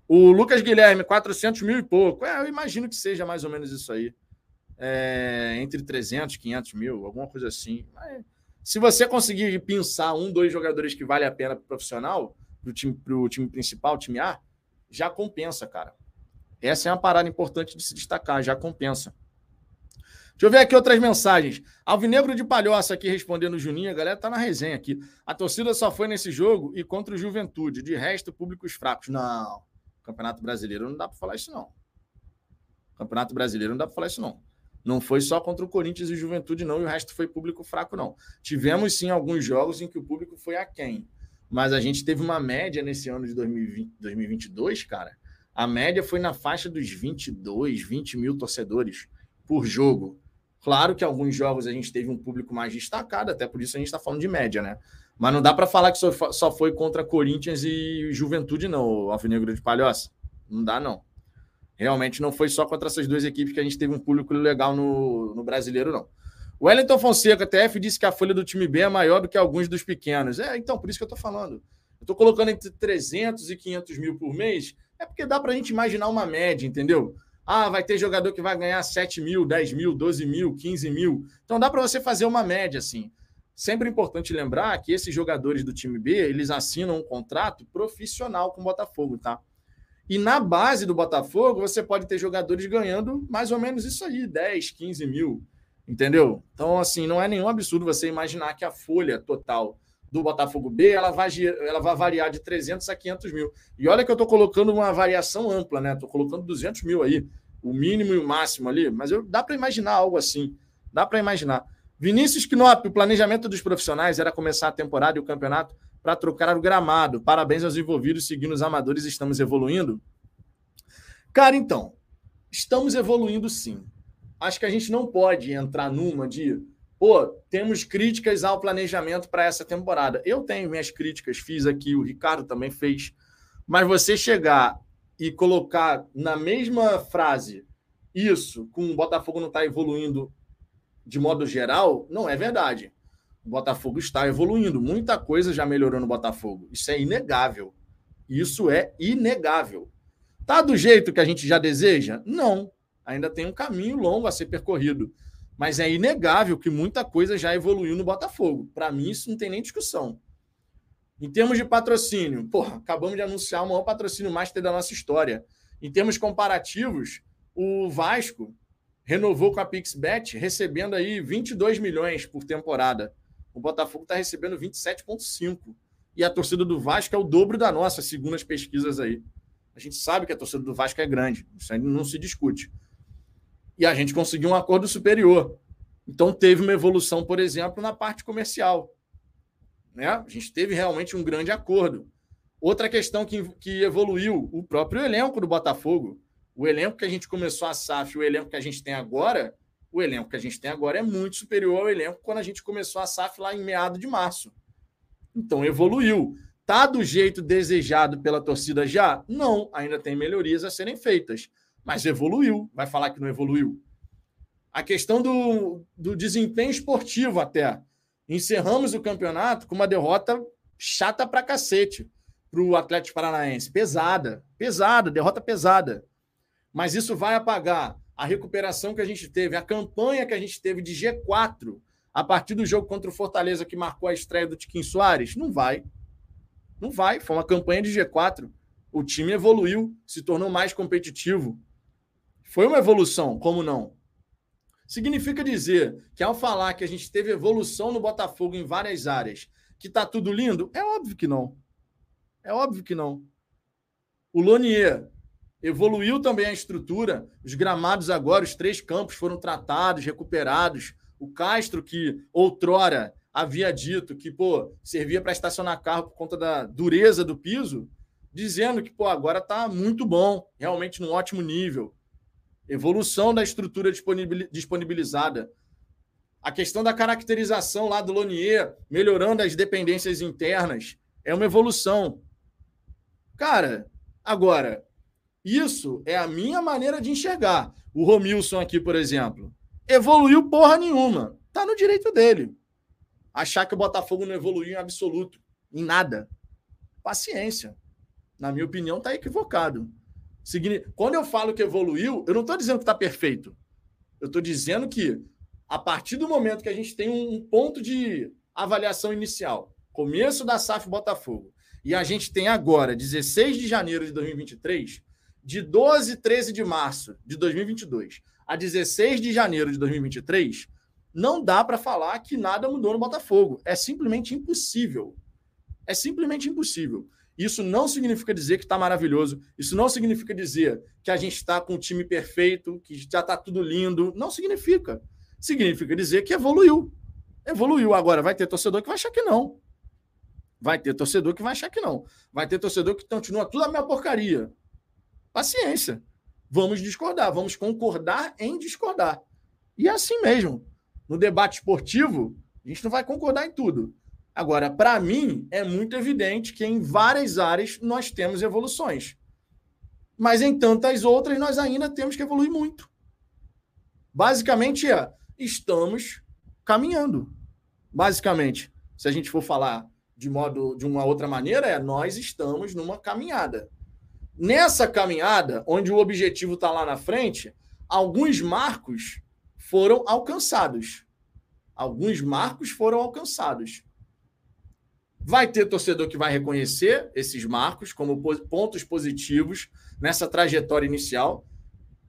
O Lucas Guilherme, 400 mil e pouco. É, eu imagino que seja mais ou menos isso aí. É, entre 300 e 500 mil, alguma coisa assim. Mas, se você conseguir pensar um, dois jogadores que vale a pena para profissional, para o time, time principal, time A, já compensa, cara. Essa é uma parada importante de se destacar, já compensa. Deixa eu ver aqui outras mensagens. Alvinegro de Palhoça aqui respondendo Juninho. A galera tá na resenha aqui. A torcida só foi nesse jogo e contra o Juventude. De resto, públicos fracos. Não. Campeonato Brasileiro não dá para falar isso, não. Campeonato Brasileiro não dá para falar isso, não. Não foi só contra o Corinthians e Juventude, não, e o resto foi público fraco, não. Tivemos sim alguns jogos em que o público foi aquém. Mas a gente teve uma média nesse ano de 2020, 2022, cara. A média foi na faixa dos 22, 20 mil torcedores por jogo. Claro que alguns jogos a gente teve um público mais destacado, até por isso a gente está falando de média, né? Mas não dá para falar que só foi contra Corinthians e Juventude, não, Alvinegro de Palhoça. Não dá, não. Realmente não foi só contra essas duas equipes que a gente teve um público legal no, no brasileiro, não. O Wellington Fonseca, TF, disse que a folha do time B é maior do que alguns dos pequenos. É, então, por isso que eu estou falando. Eu estou colocando entre 300 e 500 mil por mês, é porque dá para a gente imaginar uma média, entendeu? Ah, vai ter jogador que vai ganhar 7 mil, 10 mil, 12 mil, 15 mil. Então dá para você fazer uma média assim. Sempre é importante lembrar que esses jogadores do time B, eles assinam um contrato profissional com o Botafogo, tá? E na base do Botafogo, você pode ter jogadores ganhando mais ou menos isso aí, 10, 15 mil, entendeu? Então, assim, não é nenhum absurdo você imaginar que a folha total do Botafogo B, ela vai, ela vai variar de 300 a 500 mil. E olha que eu estou colocando uma variação ampla, né? Estou colocando 200 mil aí, o mínimo e o máximo ali, mas eu, dá para imaginar algo assim, dá para imaginar. Vinícius Knop, o planejamento dos profissionais era começar a temporada e o campeonato para trocar o gramado. Parabéns aos envolvidos, seguindo os amadores, estamos evoluindo. Cara, então, estamos evoluindo sim. Acho que a gente não pode entrar numa de, pô, temos críticas ao planejamento para essa temporada. Eu tenho minhas críticas, fiz aqui, o Ricardo também fez. Mas você chegar e colocar na mesma frase isso com o Botafogo não está evoluindo de modo geral, não é verdade. O Botafogo está evoluindo. Muita coisa já melhorou no Botafogo. Isso é inegável. Isso é inegável. Tá do jeito que a gente já deseja? Não. Ainda tem um caminho longo a ser percorrido. Mas é inegável que muita coisa já evoluiu no Botafogo. Para mim, isso não tem nem discussão. Em termos de patrocínio, porra, acabamos de anunciar o maior patrocínio master da nossa história. Em termos comparativos, o Vasco renovou com a PixBet, recebendo aí 22 milhões por temporada. O Botafogo está recebendo 27,5. E a torcida do Vasco é o dobro da nossa, segundo as pesquisas aí. A gente sabe que a torcida do Vasco é grande, isso aí não se discute. E a gente conseguiu um acordo superior. Então teve uma evolução, por exemplo, na parte comercial. Né? A gente teve realmente um grande acordo. Outra questão que, que evoluiu, o próprio elenco do Botafogo. O elenco que a gente começou a SAF, o elenco que a gente tem agora, o elenco que a gente tem agora é muito superior ao elenco quando a gente começou a SAF lá em meado de março. Então evoluiu. Tá do jeito desejado pela torcida já? Não, ainda tem melhorias a serem feitas, mas evoluiu. Vai falar que não evoluiu? A questão do, do desempenho esportivo até. Encerramos o campeonato com uma derrota chata pra cacete para o Atlético Paranaense. Pesada, pesada, derrota pesada mas isso vai apagar a recuperação que a gente teve, a campanha que a gente teve de G4 a partir do jogo contra o Fortaleza que marcou a estreia do Tiquinho Soares? Não vai. Não vai. Foi uma campanha de G4. O time evoluiu, se tornou mais competitivo. Foi uma evolução, como não? Significa dizer que ao falar que a gente teve evolução no Botafogo em várias áreas, que tá tudo lindo? É óbvio que não. É óbvio que não. O Lonier Evoluiu também a estrutura, os gramados agora, os três campos foram tratados, recuperados. O Castro, que outrora havia dito que pô, servia para estacionar carro por conta da dureza do piso, dizendo que pô, agora está muito bom, realmente num ótimo nível. Evolução da estrutura disponibilizada. A questão da caracterização lá do Lonier, melhorando as dependências internas, é uma evolução. Cara, agora, isso é a minha maneira de enxergar. O Romilson aqui, por exemplo, evoluiu porra nenhuma. Tá no direito dele. Achar que o Botafogo não evoluiu em absoluto, em nada. Paciência. Na minha opinião, tá equivocado. Quando eu falo que evoluiu, eu não estou dizendo que está perfeito. Eu estou dizendo que, a partir do momento que a gente tem um ponto de avaliação inicial, começo da SAF Botafogo, e a gente tem agora, 16 de janeiro de 2023, de 12 e 13 de março de 2022 a 16 de janeiro de 2023, não dá para falar que nada mudou no Botafogo. É simplesmente impossível. É simplesmente impossível. Isso não significa dizer que está maravilhoso. Isso não significa dizer que a gente está com um time perfeito, que já está tudo lindo. Não significa. Significa dizer que evoluiu. Evoluiu. Agora, vai ter torcedor que vai achar que não. Vai ter torcedor que vai achar que não. Vai ter torcedor que continua tudo a minha porcaria. Paciência. Vamos discordar, vamos concordar em discordar. E é assim mesmo. No debate esportivo, a gente não vai concordar em tudo. Agora, para mim, é muito evidente que em várias áreas nós temos evoluções. Mas em tantas outras nós ainda temos que evoluir muito. Basicamente é, estamos caminhando. Basicamente, se a gente for falar de modo de uma outra maneira, é nós estamos numa caminhada. Nessa caminhada, onde o objetivo está lá na frente, alguns marcos foram alcançados. alguns marcos foram alcançados. Vai ter torcedor que vai reconhecer esses marcos como pontos positivos nessa trajetória inicial.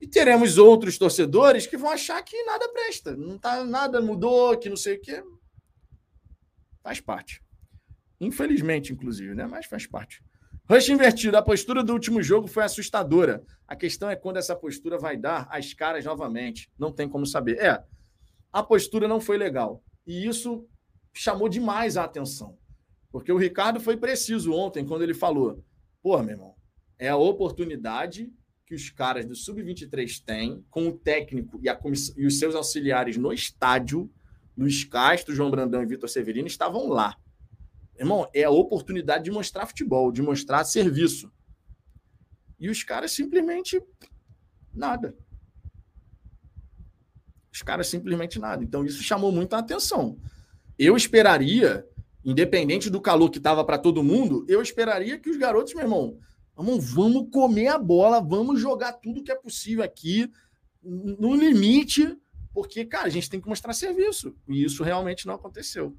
E teremos outros torcedores que vão achar que nada presta, não tá, nada mudou, que não sei o quê. Faz parte. Infelizmente, inclusive, né? Mas faz parte. Rush invertido. A postura do último jogo foi assustadora. A questão é quando essa postura vai dar as caras novamente. Não tem como saber. É, a postura não foi legal. E isso chamou demais a atenção. Porque o Ricardo foi preciso ontem quando ele falou: pô, meu irmão, é a oportunidade que os caras do Sub-23 têm, com o técnico e, e os seus auxiliares no estádio, Luiz Castro, João Brandão e Vitor Severino, estavam lá. Irmão, é a oportunidade de mostrar futebol, de mostrar serviço. E os caras simplesmente nada. Os caras simplesmente nada. Então isso chamou muita atenção. Eu esperaria, independente do calor que estava para todo mundo, eu esperaria que os garotos, meu irmão, vamos, vamos comer a bola, vamos jogar tudo que é possível aqui, no limite, porque, cara, a gente tem que mostrar serviço. E isso realmente não aconteceu.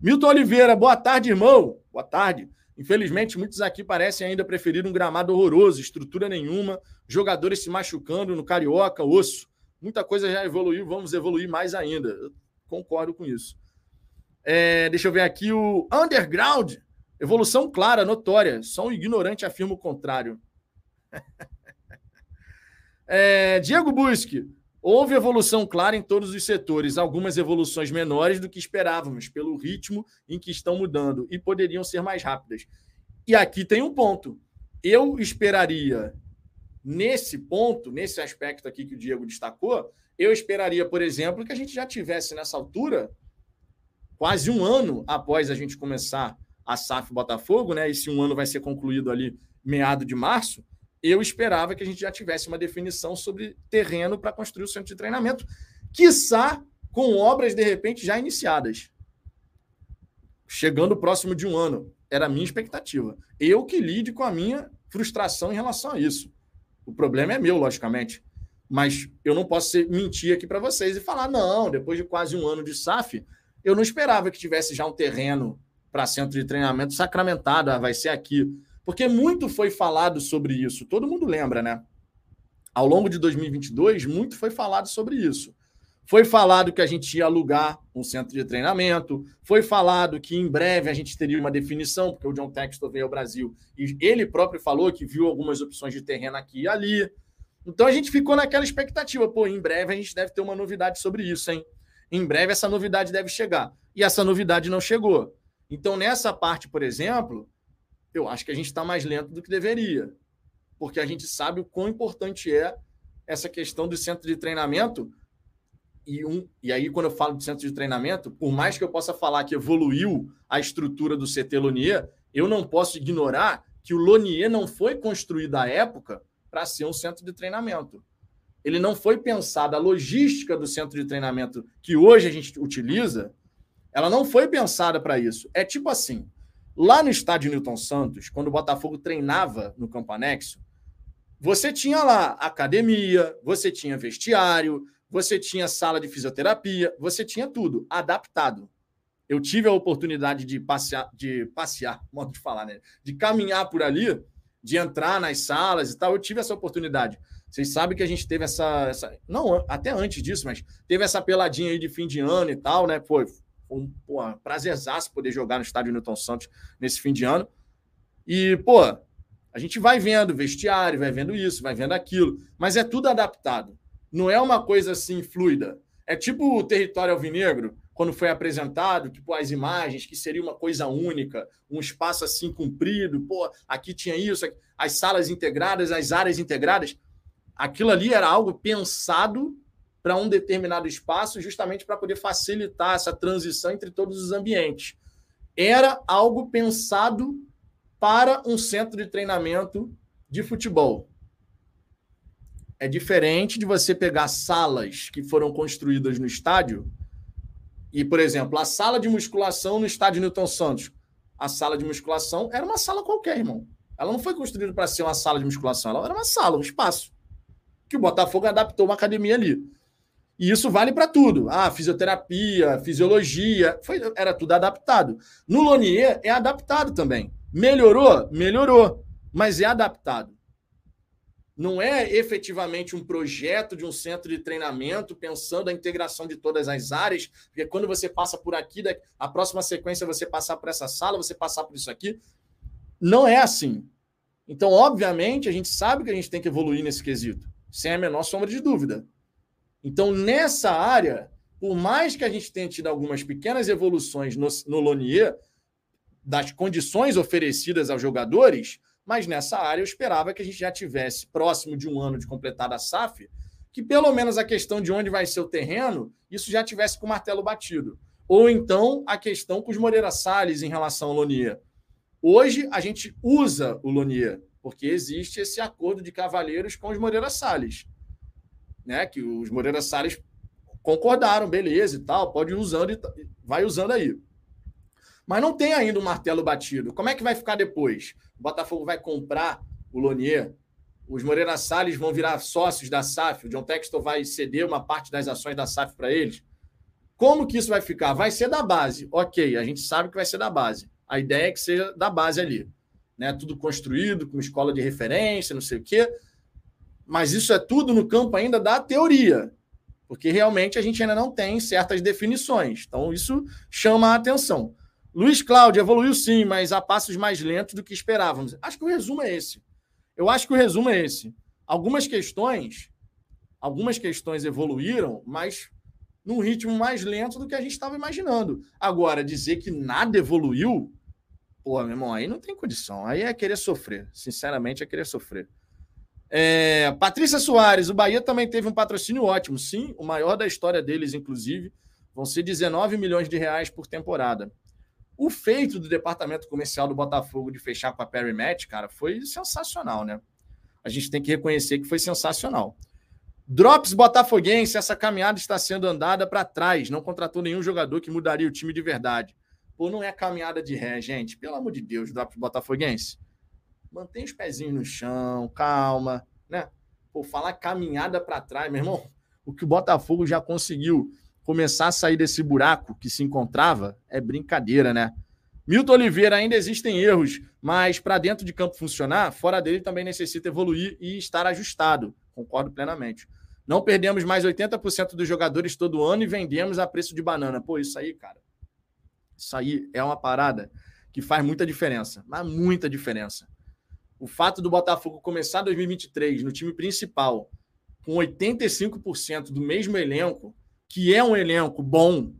Milton Oliveira, boa tarde, irmão. Boa tarde. Infelizmente, muitos aqui parecem ainda preferir um gramado horroroso, estrutura nenhuma, jogadores se machucando no Carioca, osso. Muita coisa já evoluiu, vamos evoluir mais ainda. Eu concordo com isso. É, deixa eu ver aqui o Underground. Evolução clara, notória. Só um ignorante afirma o contrário. é, Diego Busque. Houve evolução clara em todos os setores, algumas evoluções menores do que esperávamos, pelo ritmo em que estão mudando, e poderiam ser mais rápidas. E aqui tem um ponto. Eu esperaria, nesse ponto, nesse aspecto aqui que o Diego destacou, eu esperaria, por exemplo, que a gente já tivesse nessa altura, quase um ano após a gente começar a SAF Botafogo, né? Esse um ano vai ser concluído ali meado de março eu esperava que a gente já tivesse uma definição sobre terreno para construir o centro de treinamento, quiçá com obras, de repente, já iniciadas. Chegando próximo de um ano. Era a minha expectativa. Eu que lide com a minha frustração em relação a isso. O problema é meu, logicamente. Mas eu não posso mentir aqui para vocês e falar, não, depois de quase um ano de SAF, eu não esperava que tivesse já um terreno para centro de treinamento sacramentado, ah, vai ser aqui. Porque muito foi falado sobre isso. Todo mundo lembra, né? Ao longo de 2022, muito foi falado sobre isso. Foi falado que a gente ia alugar um centro de treinamento. Foi falado que em breve a gente teria uma definição, porque o John Textor veio ao Brasil e ele próprio falou que viu algumas opções de terreno aqui e ali. Então a gente ficou naquela expectativa. Pô, em breve a gente deve ter uma novidade sobre isso, hein? Em breve essa novidade deve chegar. E essa novidade não chegou. Então, nessa parte, por exemplo, eu acho que a gente está mais lento do que deveria, porque a gente sabe o quão importante é essa questão do centro de treinamento. E, um, e aí, quando eu falo de centro de treinamento, por mais que eu possa falar que evoluiu a estrutura do CT Lonier, eu não posso ignorar que o Lonier não foi construído à época para ser um centro de treinamento. Ele não foi pensado, a logística do centro de treinamento que hoje a gente utiliza, ela não foi pensada para isso. É tipo assim: Lá no estádio Newton Santos, quando o Botafogo treinava no Campo Anexo, você tinha lá academia, você tinha vestiário, você tinha sala de fisioterapia, você tinha tudo adaptado. Eu tive a oportunidade de passear, de passear, modo de falar, né? De caminhar por ali, de entrar nas salas e tal. Eu tive essa oportunidade. Vocês sabem que a gente teve essa, essa, não, até antes disso, mas teve essa peladinha aí de fim de ano e tal, né? Foi, um prazerzaço poder jogar no estádio Newton Santos nesse fim de ano. E, pô, a gente vai vendo vestiário, vai vendo isso, vai vendo aquilo, mas é tudo adaptado. Não é uma coisa assim fluida. É tipo o território alvinegro, quando foi apresentado, tipo as imagens, que seria uma coisa única, um espaço assim comprido, pô, aqui tinha isso, aqui, as salas integradas, as áreas integradas. Aquilo ali era algo pensado para um determinado espaço, justamente para poder facilitar essa transição entre todos os ambientes. Era algo pensado para um centro de treinamento de futebol. É diferente de você pegar salas que foram construídas no estádio e, por exemplo, a sala de musculação no estádio Newton Santos. A sala de musculação era uma sala qualquer, irmão. Ela não foi construída para ser uma sala de musculação, ela era uma sala, um espaço. Que o Botafogo adaptou uma academia ali. E isso vale para tudo. Ah, fisioterapia, fisiologia, foi, era tudo adaptado. No Lonier é adaptado também. Melhorou? Melhorou, mas é adaptado. Não é efetivamente um projeto de um centro de treinamento pensando a integração de todas as áreas, porque quando você passa por aqui, a próxima sequência você passar por essa sala, você passar por isso aqui. Não é assim. Então, obviamente, a gente sabe que a gente tem que evoluir nesse quesito, sem a menor sombra de dúvida. Então, nessa área, por mais que a gente tenha tido algumas pequenas evoluções no, no Lonier, das condições oferecidas aos jogadores, mas nessa área eu esperava que a gente já tivesse próximo de um ano de completada a SAF, que pelo menos a questão de onde vai ser o terreno, isso já tivesse com o martelo batido. Ou então a questão com os Moreira Salles em relação ao Lonier. Hoje a gente usa o Lonier, porque existe esse acordo de cavalheiros com os Moreira Salles. Né? Que os Moreira Salles concordaram, beleza e tal, pode ir usando e vai usando aí mas não tem ainda um martelo batido. Como é que vai ficar depois? O Botafogo vai comprar o Lonier, os Moreira Salles vão virar sócios da SAF, o John Textor vai ceder uma parte das ações da SAF para eles. Como que isso vai ficar? Vai ser da base. Ok, a gente sabe que vai ser da base. A ideia é que seja da base ali. Né? Tudo construído, com escola de referência, não sei o quê. Mas isso é tudo no campo ainda da teoria. Porque realmente a gente ainda não tem certas definições. Então, isso chama a atenção. Luiz Cláudio evoluiu sim, mas a passos mais lentos do que esperávamos. Acho que o resumo é esse. Eu acho que o resumo é esse. Algumas questões, algumas questões evoluíram, mas num ritmo mais lento do que a gente estava imaginando. Agora, dizer que nada evoluiu, pô, meu irmão, aí não tem condição. Aí é querer sofrer. Sinceramente, é querer sofrer. É, Patrícia Soares, o Bahia também teve um patrocínio ótimo, sim, o maior da história deles, inclusive. Vão ser 19 milhões de reais por temporada. O feito do departamento comercial do Botafogo de fechar com a Perry Match, cara, foi sensacional, né? A gente tem que reconhecer que foi sensacional. Drops Botafoguense, essa caminhada está sendo andada para trás. Não contratou nenhum jogador que mudaria o time de verdade. Pô, não é caminhada de ré, gente. Pelo amor de Deus, Drops Botafoguense. Mantém os pezinhos no chão, calma, né? Pô, falar caminhada para trás, meu irmão. O que o Botafogo já conseguiu começar a sair desse buraco que se encontrava é brincadeira, né? Milton Oliveira, ainda existem erros, mas para dentro de campo funcionar, fora dele também necessita evoluir e estar ajustado. Concordo plenamente. Não perdemos mais 80% dos jogadores todo ano e vendemos a preço de banana. Pô, isso aí, cara. Isso aí é uma parada que faz muita diferença, mas muita diferença. O fato do Botafogo começar 2023 no time principal com 85% do mesmo elenco que é um elenco bom.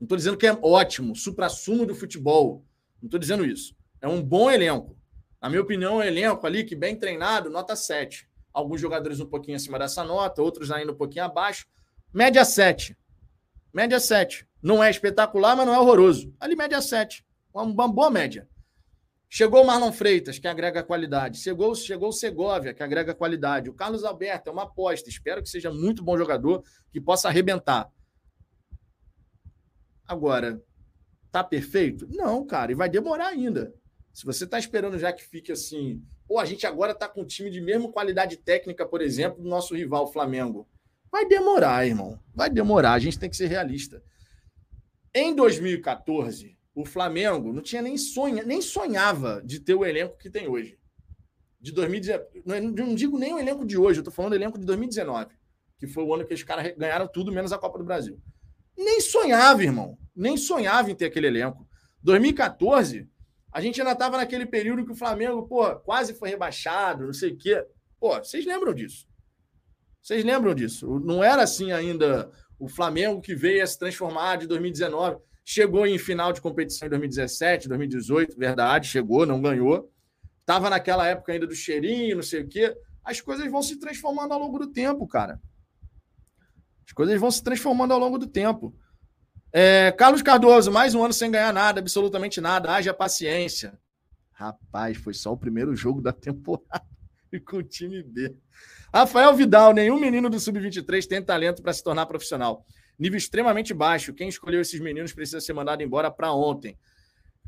Não estou dizendo que é ótimo, supra-sumo do futebol. Não estou dizendo isso. É um bom elenco. Na minha opinião, é um elenco ali que, bem treinado, nota 7. Alguns jogadores um pouquinho acima dessa nota, outros ainda um pouquinho abaixo. Média 7. Média 7. Não é espetacular, mas não é horroroso. Ali, média 7. Uma, boa média. Chegou o Marlon Freitas, que agrega qualidade. Chegou, chegou o Segovia, que agrega qualidade. O Carlos Alberto é uma aposta. Espero que seja muito bom jogador, que possa arrebentar. Agora, tá perfeito? Não, cara, e vai demorar ainda. Se você tá esperando já que fique assim, pô, a gente agora tá com um time de mesma qualidade técnica, por exemplo, do nosso rival Flamengo. Vai demorar, irmão. Vai demorar. A gente tem que ser realista. Em 2014, o Flamengo não tinha nem sonha, nem sonhava de ter o elenco que tem hoje. De 2019, não digo nem o elenco de hoje, eu tô falando do elenco de 2019, que foi o ano que os caras ganharam tudo menos a Copa do Brasil. Nem sonhava, irmão. Nem sonhava em ter aquele elenco. 2014, a gente ainda estava naquele período que o Flamengo, pô, quase foi rebaixado, não sei o quê. Pô, vocês lembram disso? Vocês lembram disso? Não era assim ainda o Flamengo que veio a se transformar de 2019. Chegou em final de competição em 2017, 2018, verdade, chegou, não ganhou. Estava naquela época ainda do cheirinho, não sei o quê. As coisas vão se transformando ao longo do tempo, cara. As coisas vão se transformando ao longo do tempo. É, Carlos Cardoso, mais um ano sem ganhar nada, absolutamente nada. Haja paciência. Rapaz, foi só o primeiro jogo da temporada e com o time B. Rafael Vidal, nenhum menino do Sub-23 tem talento para se tornar profissional. Nível extremamente baixo. Quem escolheu esses meninos precisa ser mandado embora para ontem.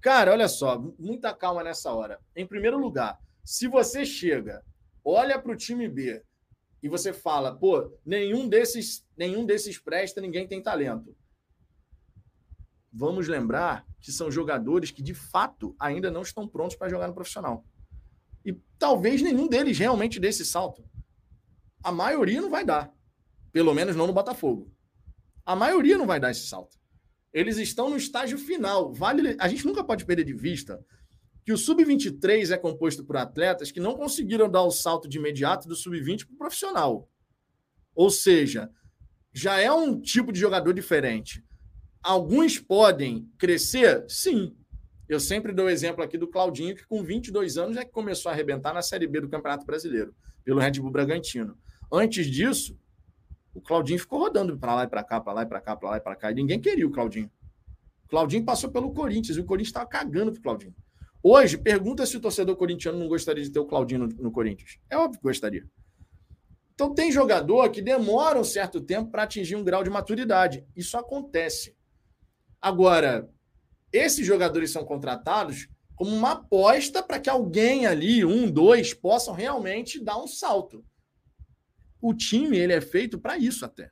Cara, olha só, muita calma nessa hora. Em primeiro lugar, se você chega, olha para o time B e você fala, pô, nenhum desses, nenhum desses presta, ninguém tem talento. Vamos lembrar que são jogadores que de fato ainda não estão prontos para jogar no profissional. E talvez nenhum deles realmente dê esse salto. A maioria não vai dar. Pelo menos não no Botafogo. A maioria não vai dar esse salto. Eles estão no estágio final. Vale, a gente nunca pode perder de vista que o sub-23 é composto por atletas que não conseguiram dar o salto de imediato do sub-20 para o profissional. Ou seja, já é um tipo de jogador diferente. Alguns podem crescer? Sim. Eu sempre dou exemplo aqui do Claudinho, que com 22 anos é que começou a arrebentar na Série B do Campeonato Brasileiro, pelo Red Bull Bragantino. Antes disso, o Claudinho ficou rodando para lá e para cá, para lá e para cá, para lá e para cá, e ninguém queria o Claudinho. O Claudinho passou pelo Corinthians, e o Corinthians estava cagando pro Claudinho. Hoje, pergunta se o torcedor corintiano não gostaria de ter o Claudinho no, no Corinthians. É óbvio que gostaria. Então, tem jogador que demora um certo tempo para atingir um grau de maturidade. Isso acontece. Agora, esses jogadores são contratados como uma aposta para que alguém ali, um, dois, possam realmente dar um salto. O time ele é feito para isso até.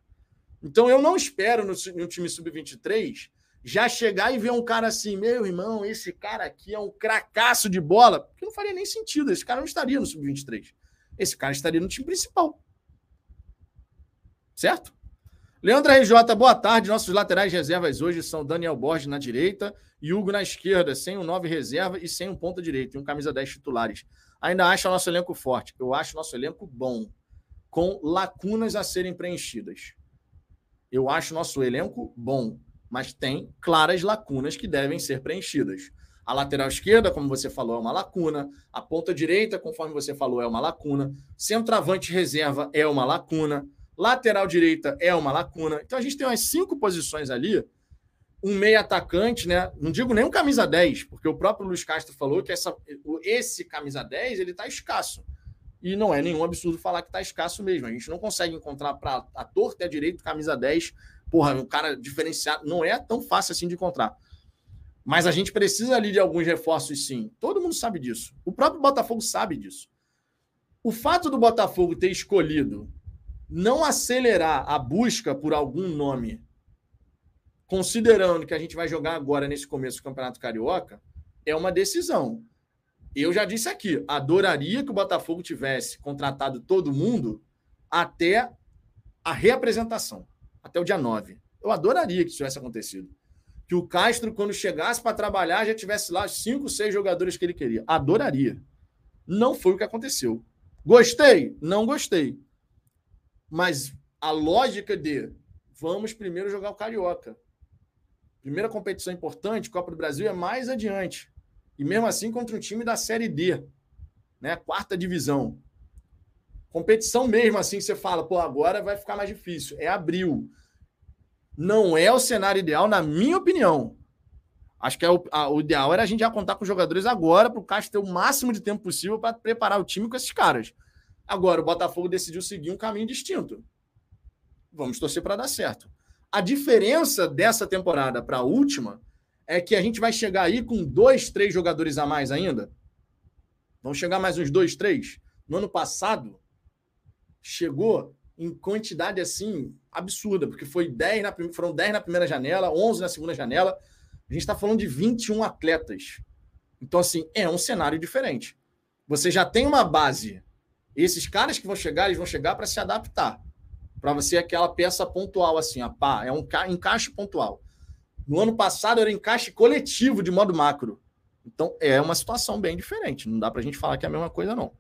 Então, eu não espero no, no time sub-23 já chegar e ver um cara assim, meu irmão, esse cara aqui é um cracaço de bola, porque não faria nem sentido. Esse cara não estaria no sub-23. Esse cara estaria no time principal. Certo? Leandro RJ, boa tarde. Nossos laterais reservas hoje são Daniel Borges na direita e Hugo na esquerda, sem um 9 reserva e sem um ponta direito, e um camisa 10 titulares. Ainda acho o nosso elenco forte. Eu acho o nosso elenco bom, com lacunas a serem preenchidas. Eu acho nosso elenco bom mas tem claras lacunas que devem ser preenchidas. A lateral esquerda, como você falou, é uma lacuna. A ponta direita, conforme você falou, é uma lacuna. Centroavante reserva é uma lacuna. Lateral direita é uma lacuna. Então a gente tem umas cinco posições ali. Um meio atacante, né? Não digo nem um camisa 10, porque o próprio Luiz Castro falou que essa, esse camisa 10 ele está escasso. E não é nenhum absurdo falar que está escasso mesmo. A gente não consegue encontrar para a torta a direito camisa 10 porra, um cara diferenciado. Não é tão fácil assim de encontrar. Mas a gente precisa ali de alguns reforços, sim. Todo mundo sabe disso. O próprio Botafogo sabe disso. O fato do Botafogo ter escolhido não acelerar a busca por algum nome, considerando que a gente vai jogar agora nesse começo do Campeonato Carioca, é uma decisão. Eu já disse aqui, adoraria que o Botafogo tivesse contratado todo mundo até a reapresentação até o dia 9. Eu adoraria que isso tivesse acontecido. Que o Castro, quando chegasse para trabalhar, já tivesse lá cinco, seis jogadores que ele queria. Adoraria. Não foi o que aconteceu. Gostei? Não gostei. Mas a lógica de vamos primeiro jogar o Carioca. Primeira competição importante, Copa do Brasil, é mais adiante. E mesmo assim contra um time da Série D, né? quarta divisão. Competição mesmo, assim, que você fala, pô, agora vai ficar mais difícil. É abril. Não é o cenário ideal, na minha opinião. Acho que é o, a, o ideal era a gente já contar com os jogadores agora para o Castro ter o máximo de tempo possível para preparar o time com esses caras. Agora, o Botafogo decidiu seguir um caminho distinto. Vamos torcer para dar certo. A diferença dessa temporada para a última é que a gente vai chegar aí com dois, três jogadores a mais ainda. Vão chegar mais uns dois, três. No ano passado, chegou em quantidade assim absurda, porque foi 10 na, foram 10 na primeira janela, 11 na segunda janela. A gente está falando de 21 atletas. Então, assim, é um cenário diferente. Você já tem uma base. Esses caras que vão chegar, eles vão chegar para se adaptar. Para você aquela peça pontual, assim, a pá, é um encaixe pontual. No ano passado era encaixe coletivo de modo macro. Então, é uma situação bem diferente. Não dá para a gente falar que é a mesma coisa, não.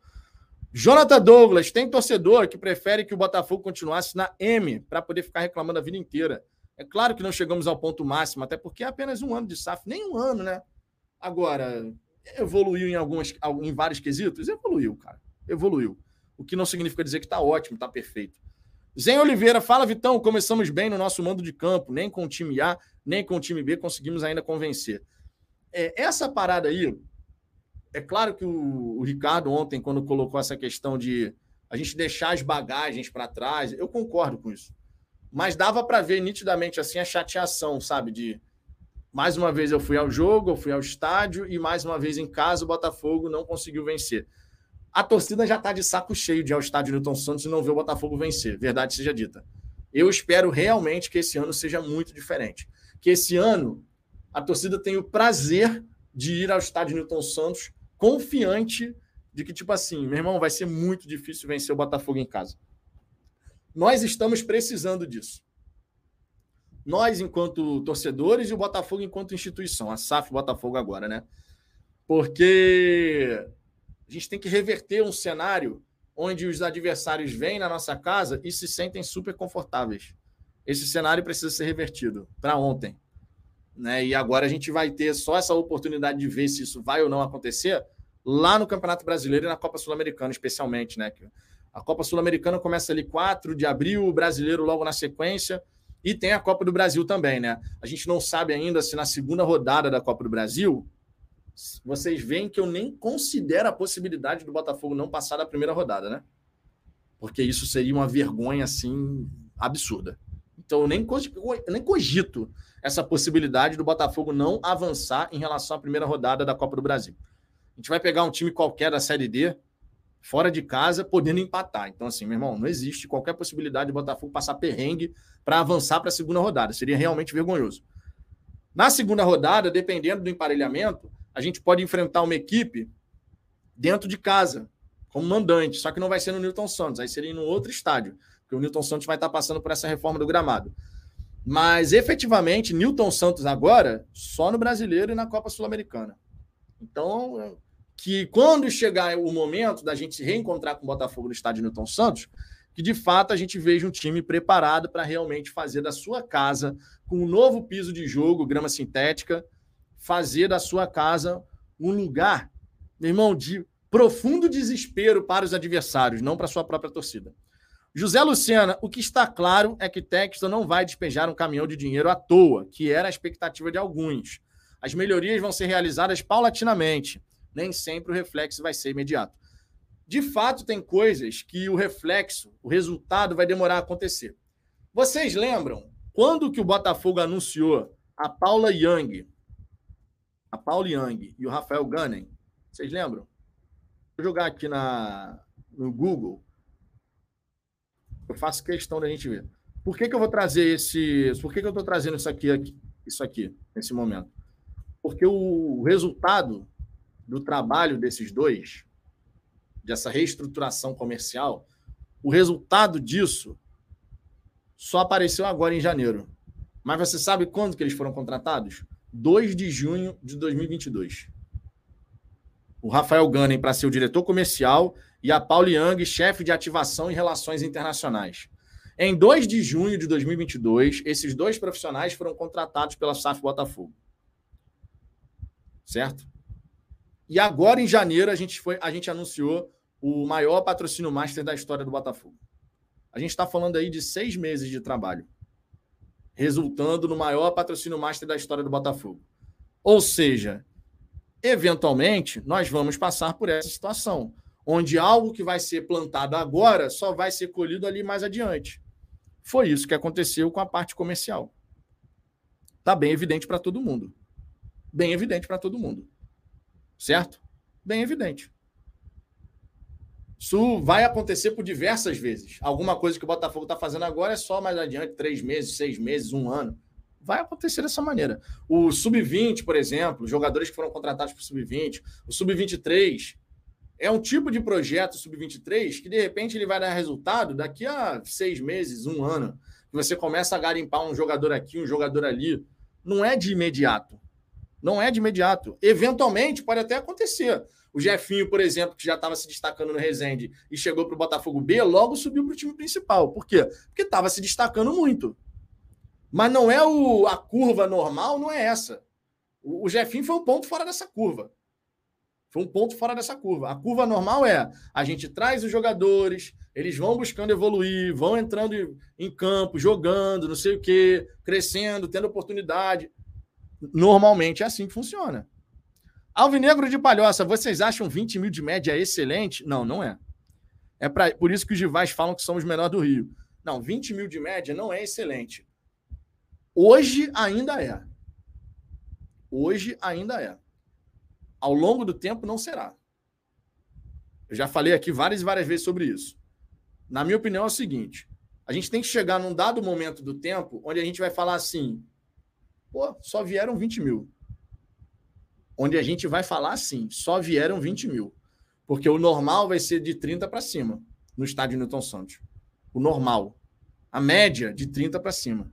Jonathan Douglas, tem torcedor que prefere que o Botafogo continuasse na M para poder ficar reclamando a vida inteira. É claro que não chegamos ao ponto máximo, até porque é apenas um ano de SAF, nem um ano, né? Agora, evoluiu em algumas, em vários quesitos? Evoluiu, cara. Evoluiu. O que não significa dizer que está ótimo, está perfeito. Zen Oliveira, fala Vitão, começamos bem no nosso mando de campo, nem com o time A, nem com o time B conseguimos ainda convencer. É, essa parada aí, é claro que o, o, Ricardo ontem, quando colocou essa questão de a gente deixar as bagagens para trás, eu concordo com isso. Mas dava para ver nitidamente assim a chateação, sabe? De mais uma vez eu fui ao jogo, eu fui ao estádio e mais uma vez em casa o Botafogo não conseguiu vencer. A torcida já está de saco cheio de ir ao estádio Newton Santos e não ver o Botafogo vencer, verdade seja dita. Eu espero realmente que esse ano seja muito diferente. Que esse ano a torcida tenha o prazer de ir ao estádio Newton Santos confiante de que, tipo assim, meu irmão, vai ser muito difícil vencer o Botafogo em casa. Nós estamos precisando disso. Nós, enquanto torcedores, e o Botafogo enquanto instituição, a SAF Botafogo agora, né? Porque a gente tem que reverter um cenário onde os adversários vêm na nossa casa e se sentem super confortáveis. Esse cenário precisa ser revertido para ontem. Né? E agora a gente vai ter só essa oportunidade de ver se isso vai ou não acontecer lá no Campeonato Brasileiro e na Copa Sul-Americana, especialmente. Né? A Copa Sul-Americana começa ali 4 de abril, o brasileiro logo na sequência, e tem a Copa do Brasil também, né? A gente não sabe ainda se na segunda rodada da Copa do Brasil vocês veem que eu nem considero a possibilidade do Botafogo não passar da primeira rodada, né? Porque isso seria uma vergonha assim absurda. Então eu nem, eu nem cogito essa possibilidade do Botafogo não avançar em relação à primeira rodada da Copa do Brasil. A gente vai pegar um time qualquer da Série D, fora de casa, podendo empatar. Então, assim, meu irmão, não existe qualquer possibilidade de Botafogo passar perrengue para avançar para a segunda rodada. Seria realmente vergonhoso. Na segunda rodada, dependendo do emparelhamento, a gente pode enfrentar uma equipe dentro de casa, como mandante, só que não vai ser no Newton Santos, aí seria em outro estádio, porque o Newton Santos vai estar passando por essa reforma do gramado. Mas efetivamente, Newton Santos agora só no Brasileiro e na Copa Sul-Americana. Então, que quando chegar o momento da gente se reencontrar com o Botafogo no estádio Newton Santos, que de fato a gente veja um time preparado para realmente fazer da sua casa, com um novo piso de jogo, grama sintética, fazer da sua casa um lugar, meu irmão, de profundo desespero para os adversários, não para a sua própria torcida. José Lucena, o que está claro é que Texton não vai despejar um caminhão de dinheiro à toa, que era a expectativa de alguns. As melhorias vão ser realizadas paulatinamente, nem sempre o reflexo vai ser imediato. De fato, tem coisas que o reflexo, o resultado vai demorar a acontecer. Vocês lembram quando que o Botafogo anunciou a Paula Young a Paul Young e o Rafael Gunning. Vocês lembram? Vou jogar aqui na, no Google. Eu faço questão da gente ver. Por que, que eu vou trazer esse. Por que, que eu estou trazendo isso aqui, aqui, isso aqui, nesse momento? Porque o resultado do trabalho desses dois, dessa reestruturação comercial, o resultado disso só apareceu agora em janeiro. Mas você sabe quando que eles foram contratados? 2 de junho de 2022. O Rafael Gunning para ser o diretor comercial e a Paul Young, chefe de ativação e relações internacionais. Em 2 de junho de 2022, esses dois profissionais foram contratados pela SAF Botafogo. Certo? E agora, em janeiro, a gente, foi, a gente anunciou o maior patrocínio master da história do Botafogo. A gente está falando aí de seis meses de trabalho resultando no maior patrocínio master da história do Botafogo. Ou seja, eventualmente, nós vamos passar por essa situação, onde algo que vai ser plantado agora só vai ser colhido ali mais adiante. Foi isso que aconteceu com a parte comercial. Está bem evidente para todo mundo. Bem evidente para todo mundo. Certo? Bem evidente. Isso vai acontecer por diversas vezes. Alguma coisa que o Botafogo está fazendo agora é só mais adiante, três meses, seis meses, um ano. Vai acontecer dessa maneira. O Sub-20, por exemplo, jogadores que foram contratados para o Sub-20, o Sub-23, é um tipo de projeto Sub-23 que, de repente, ele vai dar resultado daqui a seis meses, um ano. Você começa a garimpar um jogador aqui, um jogador ali. Não é de imediato. Não é de imediato. Eventualmente, pode até acontecer. O Jefinho, por exemplo, que já estava se destacando no Resende e chegou para o Botafogo B, logo subiu para o time principal. Por quê? Porque estava se destacando muito. Mas não é o, a curva normal, não é essa. O, o Jefinho foi um ponto fora dessa curva. Foi um ponto fora dessa curva. A curva normal é a gente traz os jogadores, eles vão buscando evoluir, vão entrando em campo, jogando, não sei o quê, crescendo, tendo oportunidade. Normalmente é assim que funciona. Alvinegro de Palhoça, vocês acham 20 mil de média excelente? Não, não é. É pra, por isso que os rivais falam que somos menor do Rio. Não, 20 mil de média não é excelente. Hoje ainda é. Hoje ainda é. Ao longo do tempo não será. Eu já falei aqui várias e várias vezes sobre isso. Na minha opinião, é o seguinte: a gente tem que chegar num dado momento do tempo onde a gente vai falar assim, pô, só vieram 20 mil. Onde a gente vai falar assim, só vieram 20 mil. Porque o normal vai ser de 30 para cima no estádio Newton Santos. O normal. A média de 30 para cima.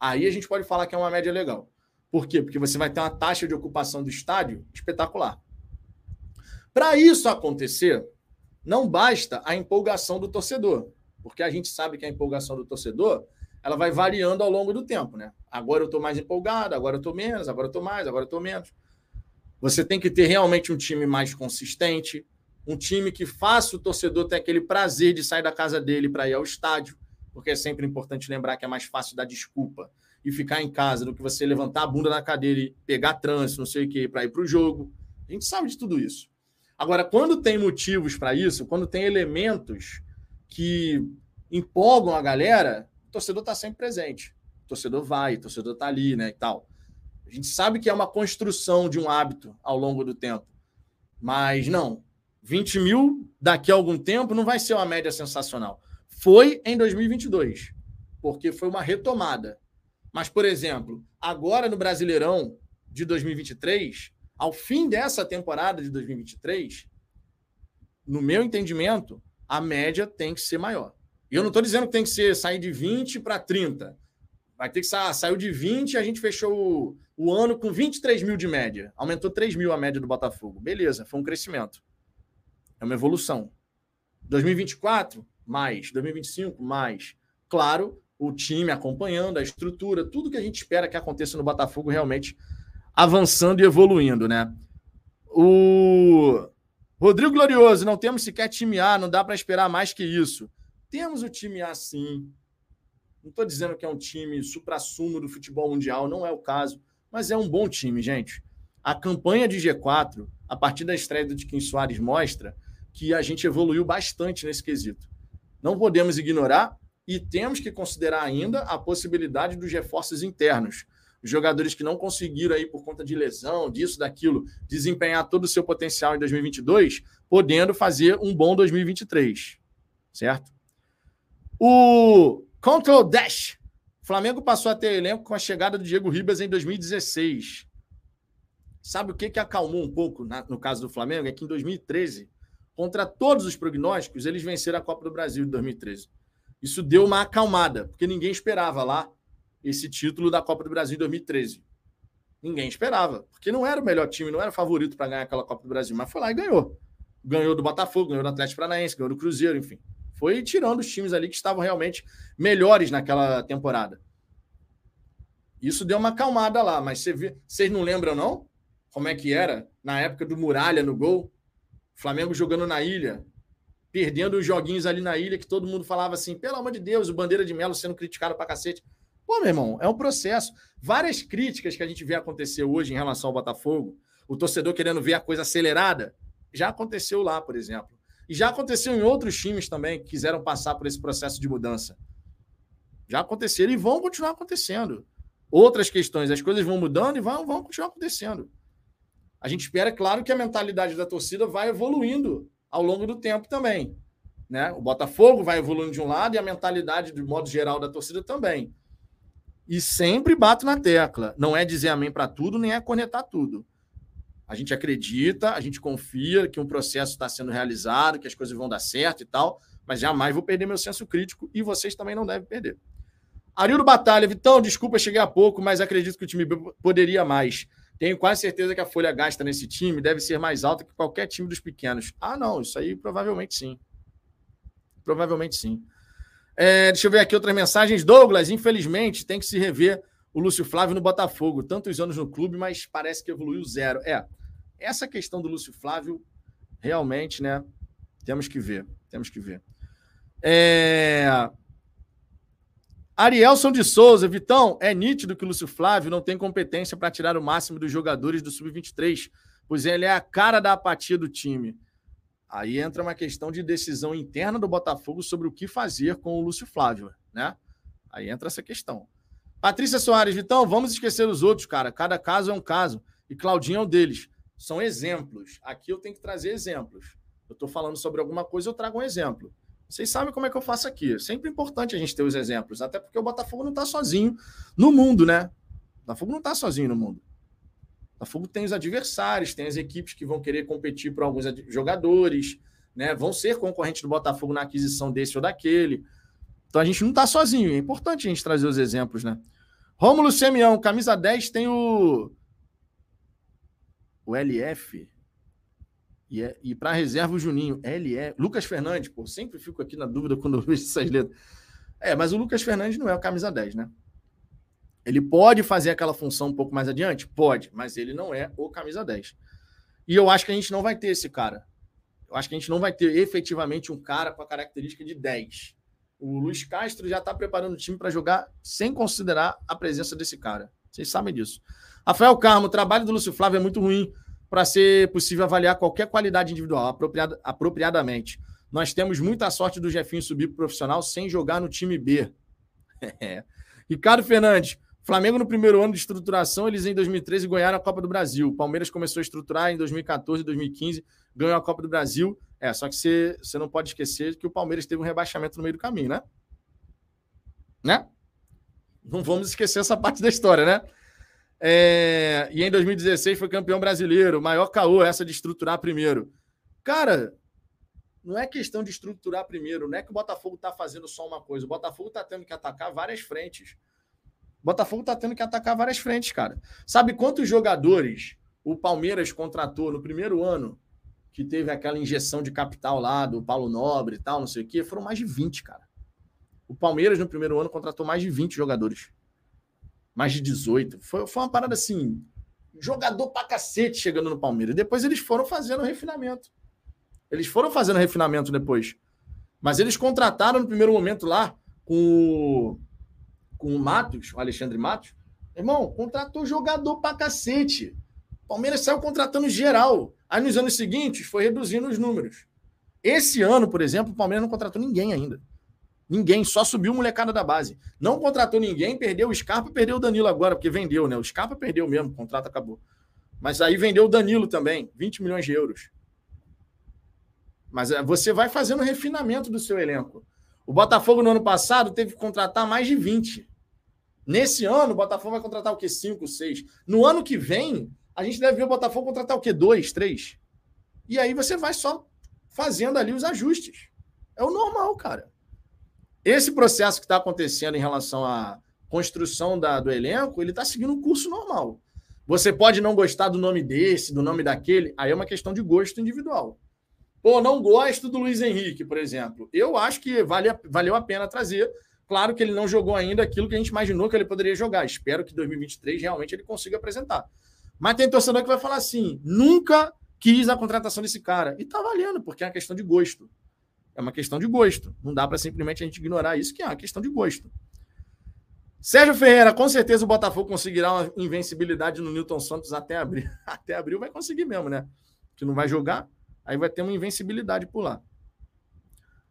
Aí a gente pode falar que é uma média legal. Por quê? Porque você vai ter uma taxa de ocupação do estádio espetacular. Para isso acontecer, não basta a empolgação do torcedor, porque a gente sabe que a empolgação do torcedor ela vai variando ao longo do tempo, né? Agora eu estou mais empolgado, agora eu estou menos, agora eu estou mais, agora eu estou menos. Você tem que ter realmente um time mais consistente, um time que faça o torcedor ter aquele prazer de sair da casa dele para ir ao estádio, porque é sempre importante lembrar que é mais fácil dar desculpa e ficar em casa do que você levantar a bunda na cadeira e pegar trânsito, não sei o quê, para ir para o jogo. A gente sabe de tudo isso. Agora, quando tem motivos para isso, quando tem elementos que empolgam a galera, o torcedor está sempre presente. O torcedor vai, o torcedor está ali, né, e tal. A gente sabe que é uma construção de um hábito ao longo do tempo. Mas não, 20 mil daqui a algum tempo não vai ser uma média sensacional. Foi em 2022, porque foi uma retomada. Mas, por exemplo, agora no Brasileirão de 2023, ao fim dessa temporada de 2023, no meu entendimento, a média tem que ser maior. E eu não estou dizendo que tem que ser sair de 20 para 30. Vai ter que sair, saiu de 20 a gente fechou o, o, ano com 23 mil de média. Aumentou 3 mil a média do Botafogo. Beleza, foi um crescimento. É uma evolução. 2024, mais. 2025, mais. Claro, o time acompanhando, a estrutura, tudo que a gente espera que aconteça no Botafogo realmente avançando e evoluindo, né? O Rodrigo Glorioso, não temos sequer time A, não dá para esperar mais que isso. Temos o time A sim. Não estou dizendo que é um time supra-sumo do futebol mundial, não é o caso, mas é um bom time, gente. A campanha de G4, a partir da estreia do Tiquinho Soares, mostra que a gente evoluiu bastante nesse quesito. Não podemos ignorar e temos que considerar ainda a possibilidade dos reforços internos os jogadores que não conseguiram aí por conta de lesão, disso, daquilo, desempenhar todo o seu potencial em 2022, podendo fazer um bom 2023, certo? O Control Dash. O Flamengo passou a ter elenco com a chegada do Diego Ribas em 2016. Sabe o que, que acalmou um pouco na, no caso do Flamengo? É que em 2013, contra todos os prognósticos, eles venceram a Copa do Brasil de 2013. Isso deu uma acalmada, porque ninguém esperava lá esse título da Copa do Brasil em 2013. Ninguém esperava, porque não era o melhor time, não era favorito para ganhar aquela Copa do Brasil, mas foi lá e ganhou. Ganhou do Botafogo, ganhou do Atlético Paranaense, ganhou do Cruzeiro, enfim. Foi tirando os times ali que estavam realmente melhores naquela temporada. Isso deu uma acalmada lá, mas você vê, vocês não lembram, não? Como é que era na época do Muralha no gol? Flamengo jogando na ilha, perdendo os joguinhos ali na ilha, que todo mundo falava assim: pelo amor de Deus, o Bandeira de Melo sendo criticado pra cacete. Pô, meu irmão, é um processo. Várias críticas que a gente vê acontecer hoje em relação ao Botafogo, o torcedor querendo ver a coisa acelerada, já aconteceu lá, por exemplo. E já aconteceu em outros times também que quiseram passar por esse processo de mudança. Já aconteceram e vão continuar acontecendo. Outras questões, as coisas vão mudando e vão, vão continuar acontecendo. A gente espera, claro, que a mentalidade da torcida vai evoluindo ao longo do tempo também. Né? O Botafogo vai evoluindo de um lado e a mentalidade, de modo geral, da torcida também. E sempre bato na tecla. Não é dizer amém para tudo, nem é cornetar tudo. A gente acredita, a gente confia que um processo está sendo realizado, que as coisas vão dar certo e tal, mas jamais vou perder meu senso crítico e vocês também não devem perder. Arildo Batalha, Vitão, desculpa, cheguei há pouco, mas acredito que o time poderia mais. Tenho quase certeza que a folha gasta nesse time deve ser mais alta que qualquer time dos pequenos. Ah, não, isso aí provavelmente sim. Provavelmente sim. É, deixa eu ver aqui outras mensagens. Douglas, infelizmente, tem que se rever o Lúcio Flávio no Botafogo. Tantos anos no clube, mas parece que evoluiu zero. É, essa questão do Lúcio Flávio, realmente, né? Temos que ver. Temos que ver. É... Arielson de Souza, Vitão, é nítido que o Lúcio Flávio não tem competência para tirar o máximo dos jogadores do Sub-23, pois ele é a cara da apatia do time. Aí entra uma questão de decisão interna do Botafogo sobre o que fazer com o Lúcio Flávio, né? Aí entra essa questão. Patrícia Soares, Vitão, vamos esquecer os outros, cara. Cada caso é um caso. E Claudinho é um deles. São exemplos. Aqui eu tenho que trazer exemplos. Eu estou falando sobre alguma coisa, eu trago um exemplo. Vocês sabem como é que eu faço aqui. Sempre importante a gente ter os exemplos, até porque o Botafogo não está sozinho no mundo, né? O Botafogo não está sozinho no mundo. O Botafogo tem os adversários, tem as equipes que vão querer competir por alguns jogadores, né? Vão ser concorrentes do Botafogo na aquisição desse ou daquele. Então a gente não está sozinho. É importante a gente trazer os exemplos, né? Rômulo Semião, camisa 10, tem o. O LF. E, é, e para reserva o Juninho. LE. Lucas Fernandes, pô, sempre fico aqui na dúvida quando eu vejo essas letras. É, mas o Lucas Fernandes não é o camisa 10, né? Ele pode fazer aquela função um pouco mais adiante? Pode, mas ele não é o camisa 10. E eu acho que a gente não vai ter esse cara. Eu acho que a gente não vai ter efetivamente um cara com a característica de 10. O Luiz Castro já está preparando o time para jogar sem considerar a presença desse cara. Vocês sabem disso. Rafael Carmo, o trabalho do Lúcio Flávio é muito ruim para ser possível avaliar qualquer qualidade individual apropriada, apropriadamente. Nós temos muita sorte do Jefinho subir para profissional sem jogar no time B. É. Ricardo Fernandes, Flamengo no primeiro ano de estruturação, eles em 2013 ganharam a Copa do Brasil. Palmeiras começou a estruturar em 2014 e 2015, ganhou a Copa do Brasil. É, só que você, você não pode esquecer que o Palmeiras teve um rebaixamento no meio do caminho, né? Né? Não vamos esquecer essa parte da história, né? É, e em 2016 foi campeão brasileiro, maior caô essa de estruturar primeiro. Cara, não é questão de estruturar primeiro, não é que o Botafogo está fazendo só uma coisa. O Botafogo está tendo que atacar várias frentes. O Botafogo está tendo que atacar várias frentes, cara. Sabe quantos jogadores o Palmeiras contratou no primeiro ano que teve aquela injeção de capital lá do Paulo Nobre e tal, não sei o quê, foram mais de 20, cara. O Palmeiras, no primeiro ano, contratou mais de 20 jogadores. Mais de 18. Foi, foi uma parada assim. Jogador pra cacete chegando no Palmeiras. Depois eles foram fazendo refinamento. Eles foram fazendo refinamento depois. Mas eles contrataram no primeiro momento lá com o, com o Matos, o Alexandre Matos. Irmão, contratou jogador pra cacete. Palmeiras saiu contratando geral. Aí nos anos seguintes foi reduzindo os números. Esse ano, por exemplo, o Palmeiras não contratou ninguém ainda. Ninguém, só subiu molecada da base. Não contratou ninguém, perdeu o Scarpa, perdeu o Danilo agora, porque vendeu, né? O Scarpa perdeu mesmo, o contrato acabou. Mas aí vendeu o Danilo também, 20 milhões de euros. Mas é, você vai fazendo refinamento do seu elenco. O Botafogo no ano passado teve que contratar mais de 20. Nesse ano, o Botafogo vai contratar o quê? 5, 6. No ano que vem, a gente deve ver o Botafogo contratar o quê? Dois, três. E aí você vai só fazendo ali os ajustes. É o normal, cara. Esse processo que está acontecendo em relação à construção da, do elenco, ele está seguindo um curso normal. Você pode não gostar do nome desse, do nome daquele, aí é uma questão de gosto individual. Pô, não gosto do Luiz Henrique, por exemplo. Eu acho que vale, valeu a pena trazer. Claro que ele não jogou ainda aquilo que a gente imaginou que ele poderia jogar. Espero que 2023 realmente ele consiga apresentar. Mas tem torcedor que vai falar assim: nunca quis a contratação desse cara. E tá valendo, porque é uma questão de gosto. É uma questão de gosto. Não dá para simplesmente a gente ignorar isso, que é uma questão de gosto. Sérgio Ferreira, com certeza o Botafogo conseguirá uma invencibilidade no Newton Santos até abril. Até abril vai conseguir mesmo, né? Que não vai jogar, aí vai ter uma invencibilidade por lá.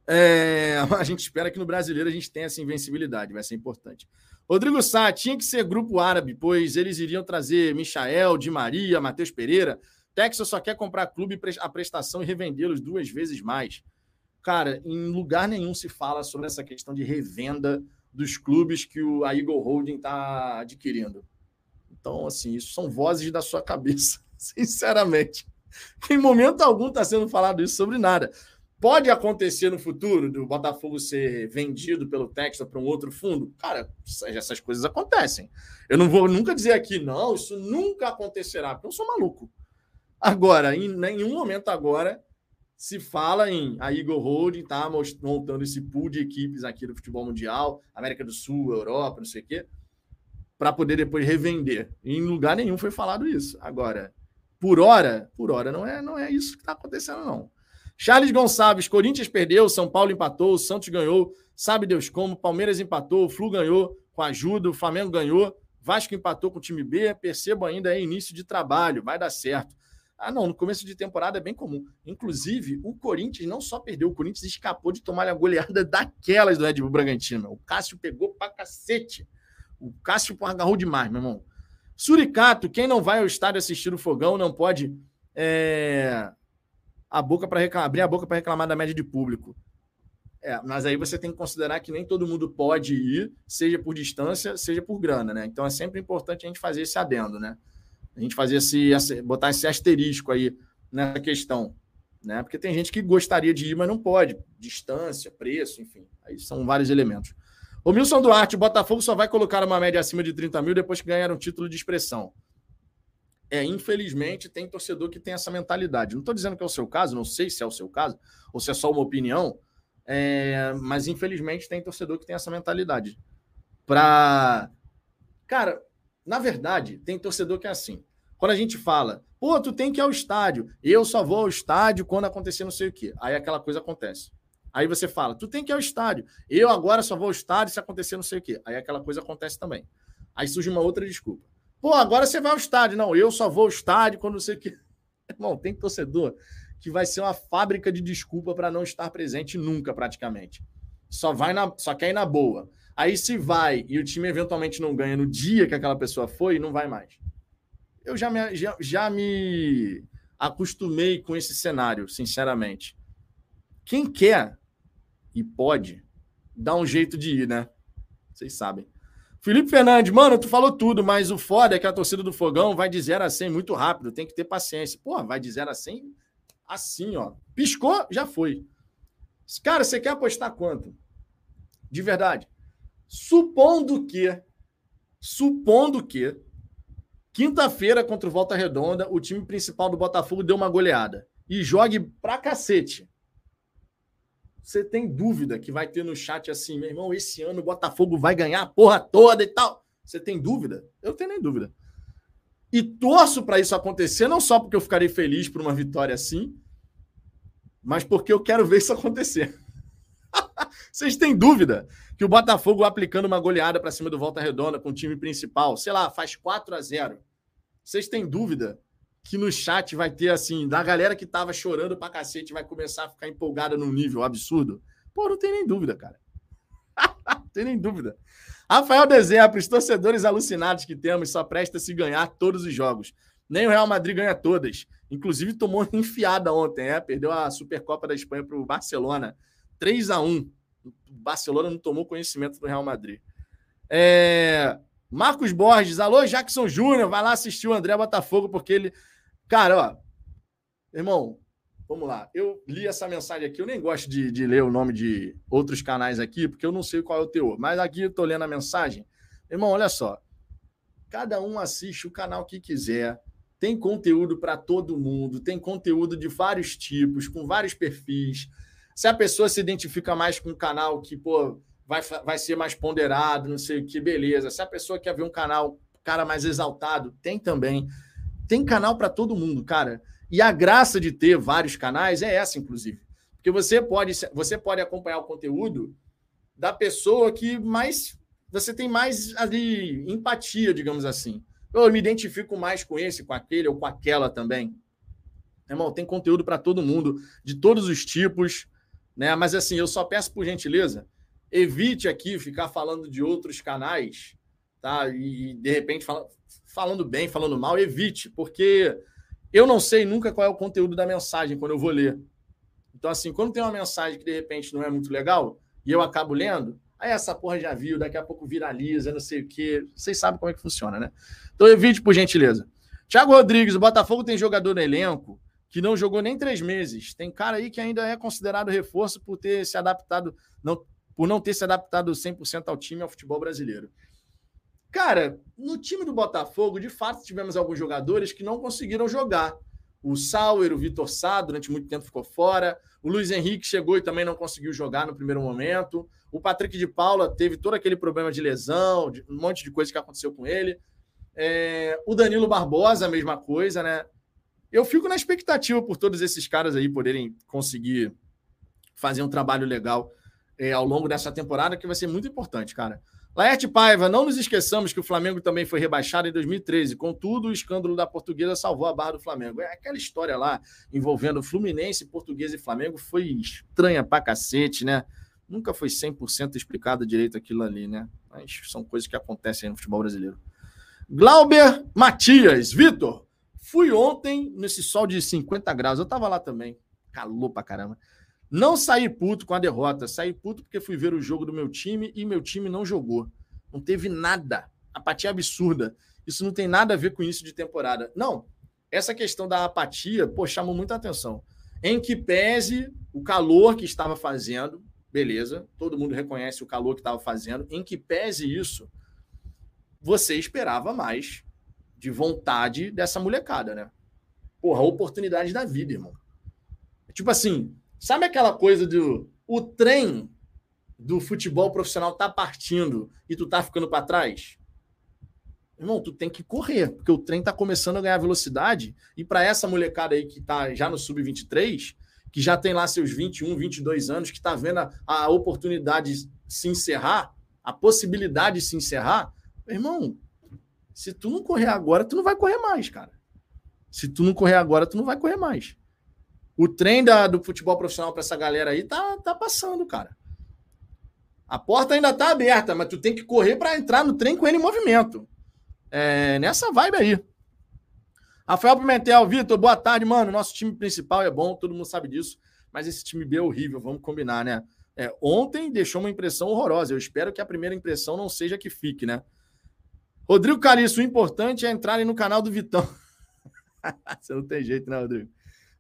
É, a gente espera que no brasileiro a gente tenha essa invencibilidade, vai ser importante. Rodrigo Sá, tinha que ser grupo árabe, pois eles iriam trazer Michael, Di Maria, Matheus Pereira. Texas só quer comprar clube a prestação e revendê-los duas vezes mais. Cara, em lugar nenhum se fala sobre essa questão de revenda dos clubes que o, a Eagle Holding está adquirindo. Então, assim, isso são vozes da sua cabeça, sinceramente. Em momento algum está sendo falado isso sobre nada. Pode acontecer no futuro do Botafogo ser vendido pelo Texas para um outro fundo? Cara, essas coisas acontecem. Eu não vou nunca dizer aqui, não, isso nunca acontecerá, porque eu sou maluco. Agora, em nenhum momento agora se fala em a Eagle Holding tá montando esse pool de equipes aqui do futebol mundial, América do Sul, Europa, não sei o quê, para poder depois revender. E em lugar nenhum foi falado isso. Agora, por hora, por hora não é, não é isso que está acontecendo não. Charles Gonçalves, Corinthians perdeu, São Paulo empatou, Santos ganhou, sabe Deus como, Palmeiras empatou, o Flu ganhou com ajuda, o Flamengo ganhou, Vasco empatou com o time B, percebo ainda é início de trabalho, vai dar certo. Ah, não, no começo de temporada é bem comum. Inclusive, o Corinthians não só perdeu, o Corinthians escapou de tomar a goleada daquelas do Red Bull Bragantino. O Cássio pegou pra cacete. O Cássio agarrou demais, meu irmão. Suricato, quem não vai ao estádio assistir o fogão não pode é, a boca para abrir a boca para reclamar da média de público. É, mas aí você tem que considerar que nem todo mundo pode ir, seja por distância, seja por grana, né? Então é sempre importante a gente fazer esse adendo, né? A gente fazer esse, botar esse asterisco aí nessa questão, né? Porque tem gente que gostaria de ir, mas não pode. Distância, preço, enfim. Aí são vários elementos. O Milson Duarte, o Botafogo só vai colocar uma média acima de 30 mil depois que ganhar um título de expressão. É, infelizmente, tem torcedor que tem essa mentalidade. Não estou dizendo que é o seu caso, não sei se é o seu caso, ou se é só uma opinião, é, mas infelizmente tem torcedor que tem essa mentalidade. Pra. Cara, na verdade, tem torcedor que é assim. Quando a gente fala, pô, tu tem que ir ao estádio, eu só vou ao estádio quando acontecer não sei o quê. Aí aquela coisa acontece. Aí você fala, tu tem que ir ao estádio, eu agora só vou ao estádio se acontecer não sei o quê. Aí aquela coisa acontece também. Aí surge uma outra desculpa. Pô, agora você vai ao estádio. Não, eu só vou ao estádio quando não sei o quê. Irmão, tem torcedor que vai ser uma fábrica de desculpa para não estar presente nunca, praticamente. Só vai na, só quer ir na boa. Aí se vai e o time eventualmente não ganha no dia que aquela pessoa foi, não vai mais. Eu já me, já, já me acostumei com esse cenário, sinceramente. Quem quer e pode, dá um jeito de ir, né? Vocês sabem. Felipe Fernandes, mano, tu falou tudo, mas o foda é que a torcida do Fogão vai de 0 a 100 muito rápido, tem que ter paciência. Pô, vai de 0 a 100 assim, ó. Piscou, já foi. Cara, você quer apostar quanto? De verdade. Supondo que, supondo que, quinta-feira contra o Volta Redonda, o time principal do Botafogo deu uma goleada e jogue pra cacete. Você tem dúvida que vai ter no chat assim, meu irmão, esse ano o Botafogo vai ganhar a porra toda e tal? Você tem dúvida? Eu tenho nem dúvida. E torço para isso acontecer, não só porque eu ficarei feliz por uma vitória assim, mas porque eu quero ver isso acontecer. Vocês têm dúvida que o Botafogo aplicando uma goleada para cima do Volta Redonda com o time principal, sei lá, faz 4 a 0. Vocês têm dúvida que no chat vai ter assim, da galera que tava chorando pra cacete vai começar a ficar empolgada num nível absurdo? Pô, não tem nem dúvida, cara. não tem nem dúvida. Rafael Dezembro, os torcedores alucinados que temos só presta se ganhar todos os jogos. Nem o Real Madrid ganha todas. Inclusive tomou enfiada ontem, é? Perdeu a Supercopa da Espanha para o Barcelona. 3 a 1 O Barcelona não tomou conhecimento do Real Madrid. É... Marcos Borges, alô, Jackson Júnior, vai lá assistir o André Botafogo, porque ele. Cara, ó, irmão, Vamos lá. Eu li essa mensagem aqui. Eu nem gosto de, de, ler o nome de outros canais aqui, porque eu não sei qual é o teor. Mas aqui eu estou lendo a mensagem. Irmão, olha só. Cada um assiste o canal que quiser. Tem conteúdo para todo mundo. Tem conteúdo de vários tipos, com vários perfis. Se a pessoa se identifica mais com um canal que, pô, vai, vai ser mais ponderado, não sei o que, beleza. Se a pessoa quer ver um canal, cara mais exaltado, tem também. Tem canal para todo mundo, cara. E a graça de ter vários canais é essa, inclusive. Porque você pode, você pode acompanhar o conteúdo da pessoa que mais você tem mais ali empatia, digamos assim. Eu me identifico mais com esse, com aquele ou com aquela também. Irmão, tem conteúdo para todo mundo, de todos os tipos, né? Mas assim, eu só peço por gentileza, evite aqui ficar falando de outros canais, tá? E de repente falando bem, falando mal, evite, porque eu não sei nunca qual é o conteúdo da mensagem quando eu vou ler. Então, assim, quando tem uma mensagem que de repente não é muito legal e eu acabo lendo, aí essa porra já viu, daqui a pouco viraliza, não sei o quê. Vocês sabem como é que funciona, né? Então, evite, por gentileza. Tiago Rodrigues, o Botafogo tem jogador no elenco que não jogou nem três meses. Tem cara aí que ainda é considerado reforço por ter se adaptado, não, por não ter se adaptado 100% ao time ao futebol brasileiro. Cara, no time do Botafogo, de fato, tivemos alguns jogadores que não conseguiram jogar. O Sauer, o Vitor Sá, durante muito tempo ficou fora. O Luiz Henrique chegou e também não conseguiu jogar no primeiro momento. O Patrick de Paula teve todo aquele problema de lesão, um monte de coisa que aconteceu com ele. É, o Danilo Barbosa, a mesma coisa, né? Eu fico na expectativa por todos esses caras aí poderem conseguir fazer um trabalho legal é, ao longo dessa temporada, que vai ser muito importante, cara. Laerte Paiva, não nos esqueçamos que o Flamengo também foi rebaixado em 2013. Contudo, o escândalo da portuguesa salvou a barra do Flamengo. É aquela história lá envolvendo Fluminense, Portuguesa e Flamengo foi estranha pra cacete, né? Nunca foi 100% explicado direito aquilo ali, né? Mas são coisas que acontecem no futebol brasileiro. Glauber Matias, Vitor, fui ontem nesse sol de 50 graus. Eu tava lá também. calor pra caramba. Não saí puto com a derrota, saí puto porque fui ver o jogo do meu time e meu time não jogou. Não teve nada. Apatia absurda. Isso não tem nada a ver com isso de temporada. Não. Essa questão da apatia, pô, chamou muita atenção. Em que pese o calor que estava fazendo, beleza, todo mundo reconhece o calor que estava fazendo, em que pese isso, você esperava mais de vontade dessa molecada, né? Porra, oportunidade da vida, irmão. Tipo assim, sabe aquela coisa do o trem do futebol profissional tá partindo e tu tá ficando para trás? Irmão, tu tem que correr, porque o trem tá começando a ganhar velocidade e para essa molecada aí que tá já no sub-23, que já tem lá seus 21, 22 anos, que tá vendo a, a oportunidade se encerrar, a possibilidade de se encerrar, irmão, se tu não correr agora, tu não vai correr mais, cara. Se tu não correr agora, tu não vai correr mais. O trem da, do futebol profissional para essa galera aí tá, tá passando, cara. A porta ainda tá aberta, mas tu tem que correr para entrar no trem com ele em movimento. É, nessa vibe aí. Rafael Pimentel, Vitor, boa tarde, mano. Nosso time principal é bom, todo mundo sabe disso, mas esse time B é horrível, vamos combinar, né? É, ontem deixou uma impressão horrorosa. Eu espero que a primeira impressão não seja que fique, né? Rodrigo Cariço, o importante é entrarem no canal do Vitão. Você não tem jeito, né, Rodrigo?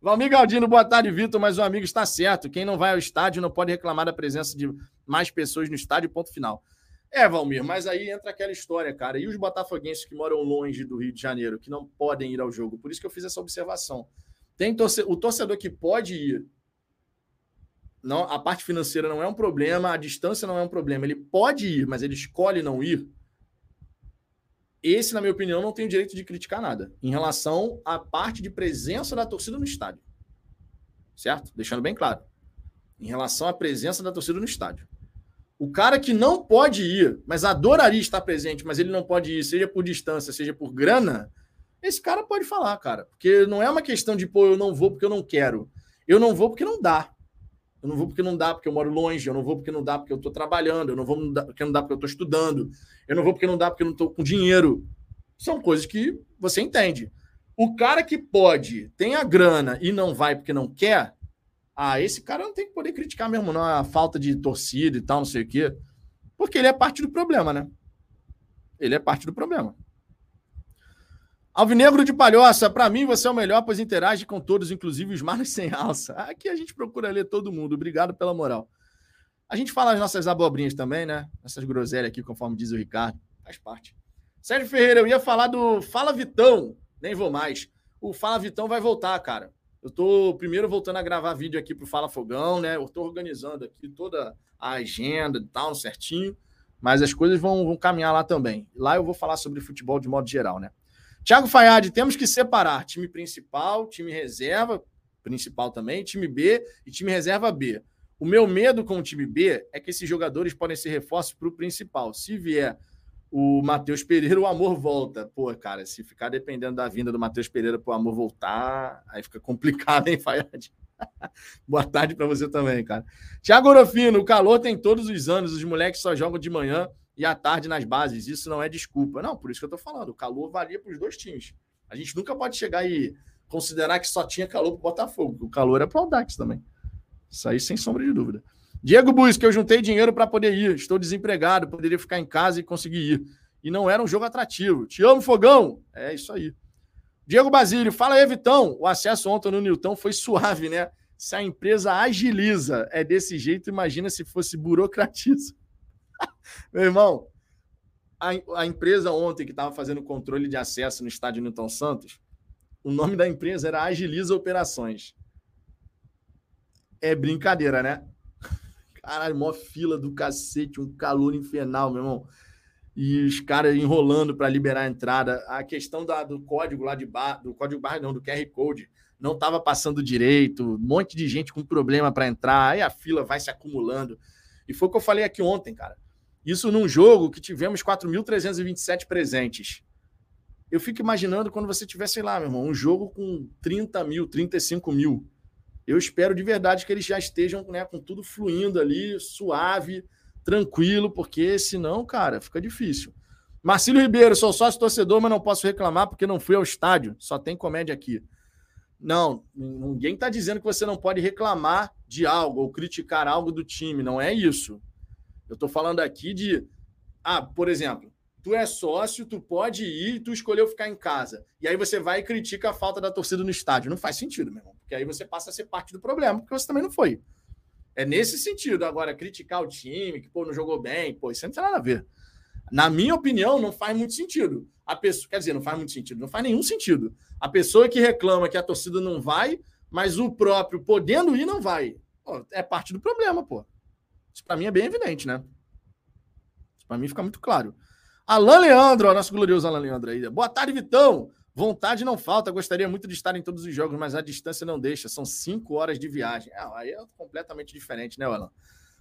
Valmir Galdino, boa tarde, Vitor. Mas o amigo está certo. Quem não vai ao estádio não pode reclamar da presença de mais pessoas no estádio, ponto final. É, Valmir, mas aí entra aquela história, cara. E os botafoguenses que moram longe do Rio de Janeiro, que não podem ir ao jogo? Por isso que eu fiz essa observação. Tem torce... O torcedor que pode ir, não, a parte financeira não é um problema, a distância não é um problema. Ele pode ir, mas ele escolhe não ir esse, na minha opinião, não tem o direito de criticar nada em relação à parte de presença da torcida no estádio. Certo? Deixando bem claro. Em relação à presença da torcida no estádio. O cara que não pode ir, mas adoraria estar presente, mas ele não pode ir, seja por distância, seja por grana, esse cara pode falar, cara. Porque não é uma questão de, pô, eu não vou porque eu não quero. Eu não vou porque não dá. Eu não vou porque não dá, porque eu moro longe. Eu não vou porque não dá, porque eu estou trabalhando. Eu não vou porque não dá, porque eu estou estudando. Eu não vou porque não dá, porque eu não estou com dinheiro. São coisas que você entende. O cara que pode, tem a grana e não vai porque não quer, ah, esse cara não tem que poder criticar mesmo, não, a falta de torcida e tal, não sei o quê. Porque ele é parte do problema, né? Ele é parte do problema. Alvinegro de Palhoça, para mim você é o melhor, pois interage com todos, inclusive os manos sem alça. Aqui a gente procura ler todo mundo. Obrigado pela moral. A gente fala as nossas abobrinhas também, né? Essas groselhas aqui, conforme diz o Ricardo. Faz parte. Sérgio Ferreira, eu ia falar do Fala Vitão. Nem vou mais. O Fala Vitão vai voltar, cara. Eu tô primeiro voltando a gravar vídeo aqui pro Fala Fogão, né? Eu tô organizando aqui toda a agenda e tal, certinho. Mas as coisas vão, vão caminhar lá também. Lá eu vou falar sobre futebol de modo geral, né? Thiago Fayad, temos que separar time principal, time reserva, principal também, time B e time reserva B. O meu medo com o time B é que esses jogadores podem ser reforços para o principal. Se vier o Matheus Pereira, o amor volta. Pô, cara, se ficar dependendo da vinda do Matheus Pereira para o amor voltar, aí fica complicado, hein, Fayad? Boa tarde para você também, cara. Tiago Orofino, o calor tem todos os anos, os moleques só jogam de manhã e à tarde nas bases. Isso não é desculpa. Não, por isso que eu tô falando. O calor valia para os dois times. A gente nunca pode chegar e considerar que só tinha calor para o Botafogo. O calor é para o Audax também. Isso aí sem sombra de dúvida. Diego Busque, eu juntei dinheiro para poder ir. Estou desempregado, poderia ficar em casa e conseguir ir. E não era um jogo atrativo. Te amo, Fogão. É isso aí. Diego Basílio, fala aí, Vitão. O acesso ontem no Newton foi suave, né? Se a empresa agiliza, é desse jeito, imagina se fosse burocratiza. Meu irmão, a, a empresa ontem que estava fazendo controle de acesso no estádio Newton Santos, o nome da empresa era Agiliza Operações. É brincadeira, né? Caralho, mó fila do cacete, um calor infernal, meu irmão. E os caras enrolando para liberar a entrada. A questão da, do código lá de bar, do código barra, não, do QR Code, não estava passando direito, um monte de gente com problema para entrar, aí a fila vai se acumulando. E foi o que eu falei aqui ontem, cara. Isso num jogo que tivemos 4.327 presentes. Eu fico imaginando quando você tiver, sei lá, meu irmão, um jogo com 30 mil, 35 mil. Eu espero de verdade que eles já estejam né, com tudo fluindo ali, suave, tranquilo, porque senão, cara, fica difícil. Marcílio Ribeiro, sou sócio torcedor, mas não posso reclamar porque não fui ao estádio. Só tem comédia aqui. Não, ninguém está dizendo que você não pode reclamar de algo ou criticar algo do time. Não é isso. Eu estou falando aqui de. Ah, por exemplo, tu é sócio, tu pode ir, tu escolheu ficar em casa. E aí você vai e critica a falta da torcida no estádio. Não faz sentido, meu irmão. Porque aí você passa a ser parte do problema, porque você também não foi. É nesse sentido. Agora, criticar o time, que pô, não jogou bem, pô, isso não tem nada a ver. Na minha opinião, não faz muito sentido. A pessoa, quer dizer, não faz muito sentido, não faz nenhum sentido. A pessoa que reclama que a torcida não vai, mas o próprio podendo ir não vai. Pô, é parte do problema, pô. Isso para mim é bem evidente, né? Isso para mim fica muito claro. Alan Leandro, nosso glorioso Alan Leandro aí. Boa tarde, Vitão. Vontade não falta, gostaria muito de estar em todos os jogos, mas a distância não deixa. São cinco horas de viagem. É, aí é completamente diferente, né, Alan?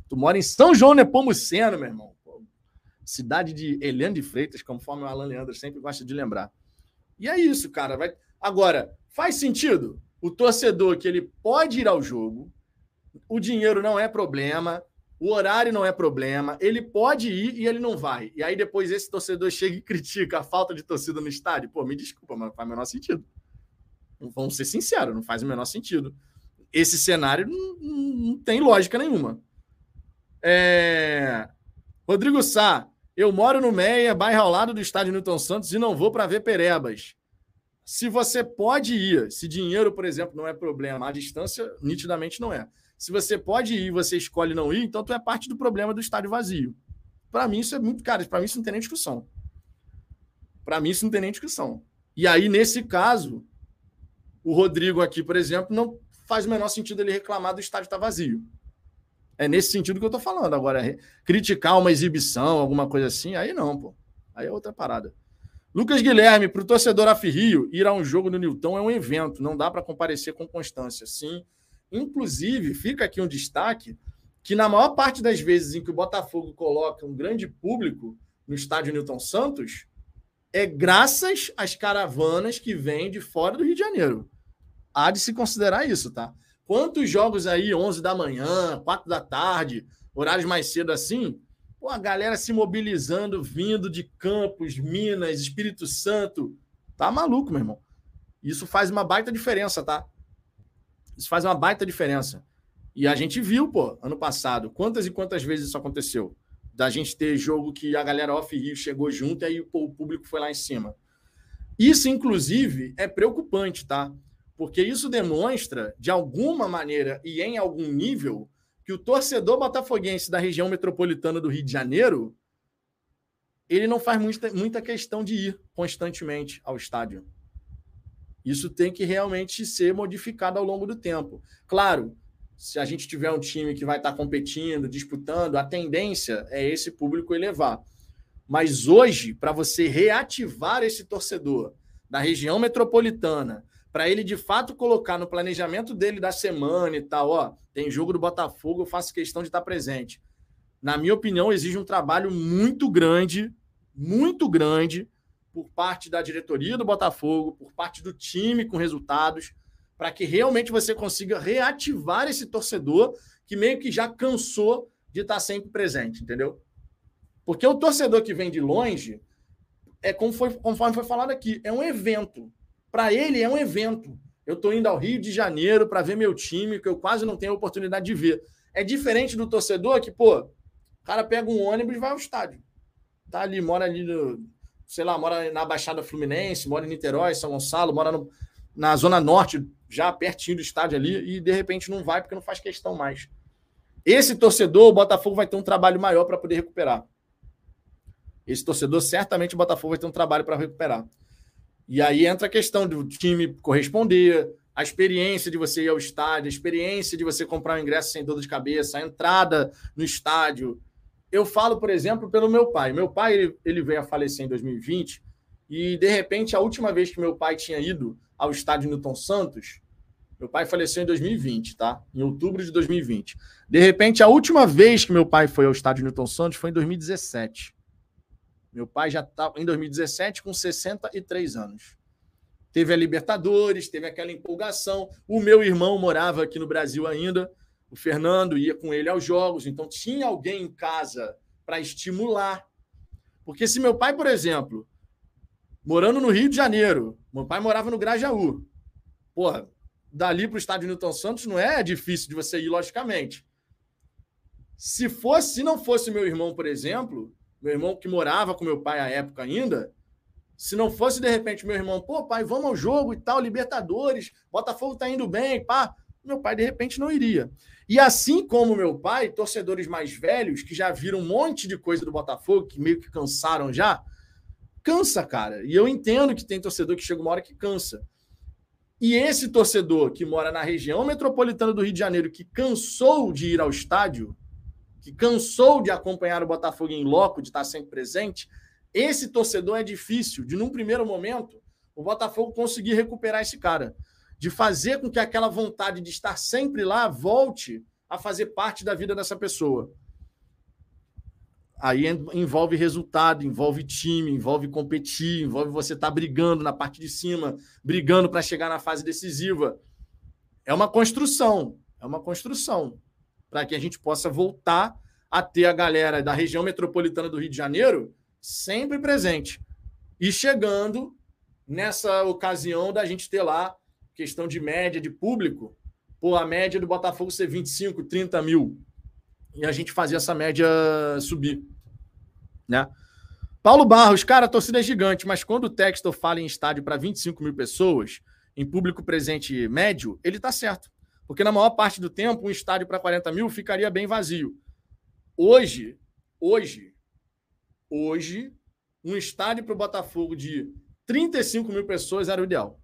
Tu mora em São João Nepomuceno, meu irmão. Cidade de Eliane de Freitas, conforme o Alan Leandro sempre gosta de lembrar. E é isso, cara. Vai... Agora, faz sentido o torcedor que ele pode ir ao jogo, o dinheiro não é problema, o horário não é problema, ele pode ir e ele não vai. E aí depois esse torcedor chega e critica a falta de torcida no estádio. Pô, me desculpa, mas não faz o menor sentido. Vamos ser sinceros, não faz o menor sentido. Esse cenário não, não tem lógica nenhuma. É... Rodrigo Sá, eu moro no Meia, bairro ao lado do estádio Newton Santos e não vou para ver Perebas. Se você pode ir, se dinheiro, por exemplo, não é problema, a distância nitidamente não é. Se você pode ir e você escolhe não ir, então tu é parte do problema do estádio vazio. Para mim, isso é muito caro. Para mim, isso não tem nem discussão. Para mim, isso não tem nem discussão. E aí, nesse caso, o Rodrigo aqui, por exemplo, não faz o menor sentido ele reclamar do estádio estar tá vazio. É nesse sentido que eu estou falando. Agora, criticar uma exibição, alguma coisa assim, aí não, pô. Aí é outra parada. Lucas Guilherme, para o torcedor Afirrio, ir a um jogo no Newton é um evento, não dá para comparecer com constância. Sim, Inclusive, fica aqui um destaque que na maior parte das vezes em que o Botafogo coloca um grande público no estádio Newton Santos, é graças às caravanas que vêm de fora do Rio de Janeiro. Há de se considerar isso, tá? Quantos jogos aí, 11 da manhã, 4 da tarde, horários mais cedo assim, pô, a galera se mobilizando, vindo de Campos, Minas, Espírito Santo. Tá maluco, meu irmão. Isso faz uma baita diferença, tá? Isso faz uma baita diferença. E a gente viu, pô, ano passado, quantas e quantas vezes isso aconteceu. Da gente ter jogo que a galera off-Rio chegou junto e aí pô, o público foi lá em cima. Isso, inclusive, é preocupante, tá? Porque isso demonstra, de alguma maneira e em algum nível, que o torcedor botafoguense da região metropolitana do Rio de Janeiro ele não faz muita, muita questão de ir constantemente ao estádio. Isso tem que realmente ser modificado ao longo do tempo. Claro, se a gente tiver um time que vai estar competindo, disputando, a tendência é esse público elevar. Mas hoje, para você reativar esse torcedor da região metropolitana, para ele de fato colocar no planejamento dele da semana e tal, ó, tem jogo do Botafogo, eu faço questão de estar presente. Na minha opinião, exige um trabalho muito grande, muito grande por parte da diretoria do Botafogo, por parte do time com resultados, para que realmente você consiga reativar esse torcedor que meio que já cansou de estar sempre presente, entendeu? Porque o torcedor que vem de longe, é como foi, conforme foi falado aqui, é um evento. Para ele é um evento. Eu estou indo ao Rio de Janeiro para ver meu time, que eu quase não tenho oportunidade de ver. É diferente do torcedor que, pô, o cara pega um ônibus e vai ao estádio. Tá ali, mora ali no, sei lá, mora na Baixada Fluminense, mora em Niterói, São Gonçalo, mora no, na Zona Norte, já pertinho do estádio ali, e de repente não vai porque não faz questão mais. Esse torcedor, o Botafogo vai ter um trabalho maior para poder recuperar. Esse torcedor, certamente, o Botafogo vai ter um trabalho para recuperar. E aí entra a questão do time corresponder, a experiência de você ir ao estádio, a experiência de você comprar um ingresso sem dor de cabeça, a entrada no estádio, eu falo, por exemplo, pelo meu pai. Meu pai ele, ele veio a falecer em 2020 e, de repente, a última vez que meu pai tinha ido ao estádio Newton Santos, meu pai faleceu em 2020, tá? Em outubro de 2020. De repente, a última vez que meu pai foi ao estádio Newton Santos foi em 2017. Meu pai já estava tá em 2017 com 63 anos. Teve a Libertadores, teve aquela empolgação. O meu irmão morava aqui no Brasil ainda. O Fernando ia com ele aos jogos, então tinha alguém em casa para estimular. Porque se meu pai, por exemplo, morando no Rio de Janeiro, meu pai morava no Grajaú. Porra, dali para o estádio Newton Santos não é difícil de você ir, logicamente. Se fosse, se não fosse meu irmão, por exemplo, meu irmão que morava com meu pai à época ainda, se não fosse de repente meu irmão, pô, pai, vamos ao jogo e tal, Libertadores, Botafogo tá indo bem, pá, meu pai de repente não iria. E assim como meu pai, torcedores mais velhos que já viram um monte de coisa do Botafogo, que meio que cansaram já, cansa, cara. E eu entendo que tem torcedor que chega uma hora que cansa. E esse torcedor que mora na região metropolitana do Rio de Janeiro, que cansou de ir ao estádio, que cansou de acompanhar o Botafogo em loco, de estar sempre presente, esse torcedor é difícil de, num primeiro momento, o Botafogo conseguir recuperar esse cara. De fazer com que aquela vontade de estar sempre lá volte a fazer parte da vida dessa pessoa. Aí envolve resultado, envolve time, envolve competir, envolve você estar tá brigando na parte de cima, brigando para chegar na fase decisiva. É uma construção, é uma construção para que a gente possa voltar a ter a galera da região metropolitana do Rio de Janeiro sempre presente. E chegando nessa ocasião da gente ter lá questão de média de público, pô, a média do Botafogo ser 25, 30 mil. E a gente fazer essa média subir. Né? Paulo Barros, cara, a torcida é gigante, mas quando o Textor fala em estádio para 25 mil pessoas, em público presente médio, ele tá certo. Porque na maior parte do tempo, um estádio para 40 mil ficaria bem vazio. Hoje, hoje, hoje, um estádio para o Botafogo de 35 mil pessoas era o ideal.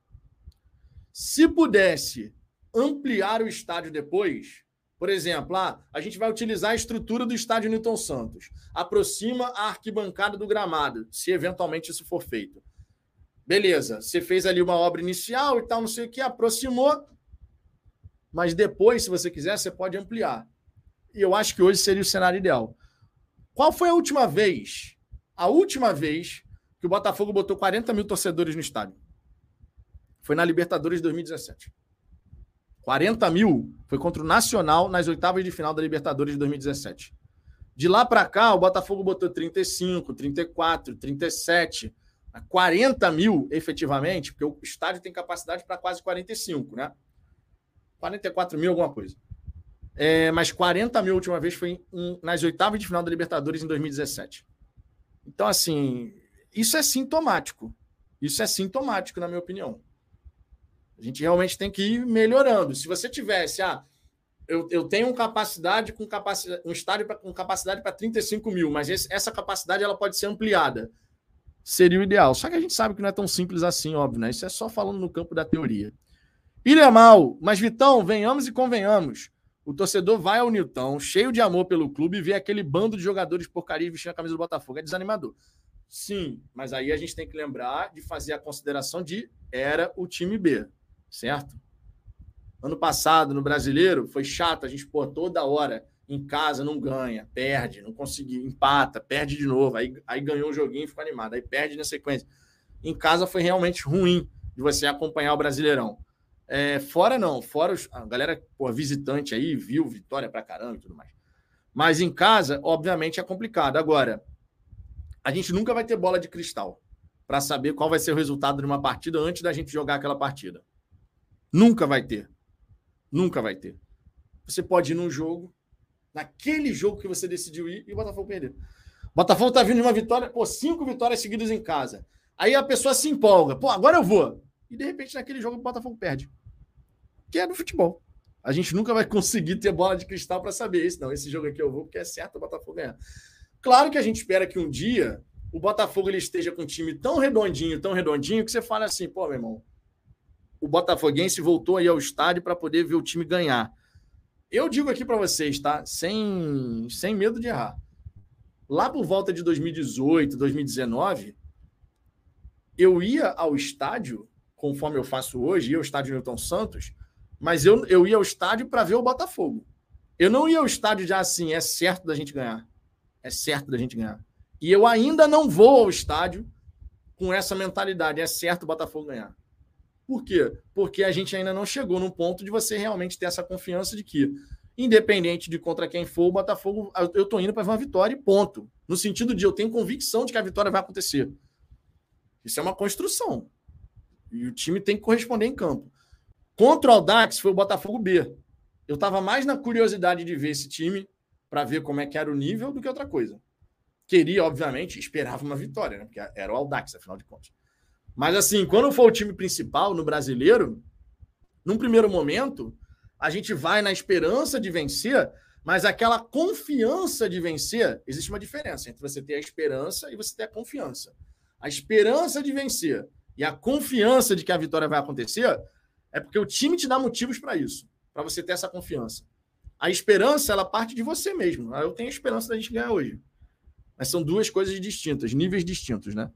Se pudesse ampliar o estádio depois, por exemplo, ah, a gente vai utilizar a estrutura do estádio Newton Santos, aproxima a arquibancada do gramado, se eventualmente isso for feito. Beleza, você fez ali uma obra inicial e tal, não sei o que, aproximou, mas depois, se você quiser, você pode ampliar. E eu acho que hoje seria o cenário ideal. Qual foi a última vez, a última vez que o Botafogo botou 40 mil torcedores no estádio? Foi na Libertadores de 2017. 40 mil foi contra o Nacional nas oitavas de final da Libertadores de 2017. De lá para cá, o Botafogo botou 35, 34, 37, 40 mil efetivamente, porque o estádio tem capacidade para quase 45, né? 44 mil, alguma coisa. É, mas 40 mil a última vez foi em, nas oitavas de final da Libertadores em 2017. Então, assim, isso é sintomático. Isso é sintomático, na minha opinião. A gente realmente tem que ir melhorando. Se você tivesse, ah, eu, eu tenho capacidade com capacidade, um estádio pra, com capacidade para 35 mil, mas esse, essa capacidade ela pode ser ampliada. Seria o ideal. Só que a gente sabe que não é tão simples assim, óbvio, né? Isso é só falando no campo da teoria. Ilha mal, mas Vitão, venhamos e convenhamos. O torcedor vai ao Nilton, cheio de amor pelo clube, e vê aquele bando de jogadores porcaria vestindo a camisa do Botafogo. É desanimador. Sim, mas aí a gente tem que lembrar de fazer a consideração de era o time B, certo? Ano passado, no brasileiro, foi chato. A gente, pô, toda hora em casa não ganha, perde, não conseguiu, empata, perde de novo. Aí, aí ganhou o joguinho e ficou animado. Aí perde na sequência. Em casa foi realmente ruim de você acompanhar o Brasileirão. É, fora não, fora os, a galera pô, visitante aí viu vitória pra caramba e tudo mais. Mas em casa, obviamente, é complicado. Agora, a gente nunca vai ter bola de cristal para saber qual vai ser o resultado de uma partida antes da gente jogar aquela partida. Nunca vai ter. Nunca vai ter. Você pode ir num jogo, naquele jogo que você decidiu ir, e o Botafogo perder. O Botafogo tá vindo de uma vitória, pô, cinco vitórias seguidas em casa. Aí a pessoa se empolga, pô, agora eu vou e de repente naquele jogo o Botafogo perde. Que é no futebol. A gente nunca vai conseguir ter bola de cristal para saber isso. Não, esse jogo aqui eu vou porque é certo o Botafogo ganhar. Claro que a gente espera que um dia o Botafogo ele esteja com um time tão redondinho, tão redondinho, que você fala assim, pô, meu irmão, o Botafoguense voltou aí ao estádio para poder ver o time ganhar. Eu digo aqui para vocês, tá? Sem, sem medo de errar. Lá por volta de 2018, 2019, eu ia ao estádio conforme eu faço hoje, ia ao estádio Newton Santos, mas eu, eu ia ao estádio para ver o Botafogo. Eu não ia ao estádio já assim, é certo da gente ganhar. É certo da gente ganhar. E eu ainda não vou ao estádio com essa mentalidade, é certo o Botafogo ganhar. Por quê? Porque a gente ainda não chegou no ponto de você realmente ter essa confiança de que, independente de contra quem for, o Botafogo, eu tô indo para uma vitória e ponto. No sentido de eu tenho convicção de que a vitória vai acontecer. Isso é uma construção. E o time tem que corresponder em campo. Contra o Aldax foi o Botafogo B. Eu estava mais na curiosidade de ver esse time para ver como é que era o nível do que outra coisa. Queria, obviamente, esperava uma vitória, né? Porque era o Aldax, afinal de contas. Mas assim, quando for o time principal no brasileiro, num primeiro momento, a gente vai na esperança de vencer, mas aquela confiança de vencer, existe uma diferença entre você ter a esperança e você ter a confiança. A esperança de vencer e a confiança de que a vitória vai acontecer é porque o time te dá motivos para isso, para você ter essa confiança. A esperança, ela parte de você mesmo. Eu tenho a esperança da gente ganhar hoje. Mas são duas coisas distintas, níveis distintos, né?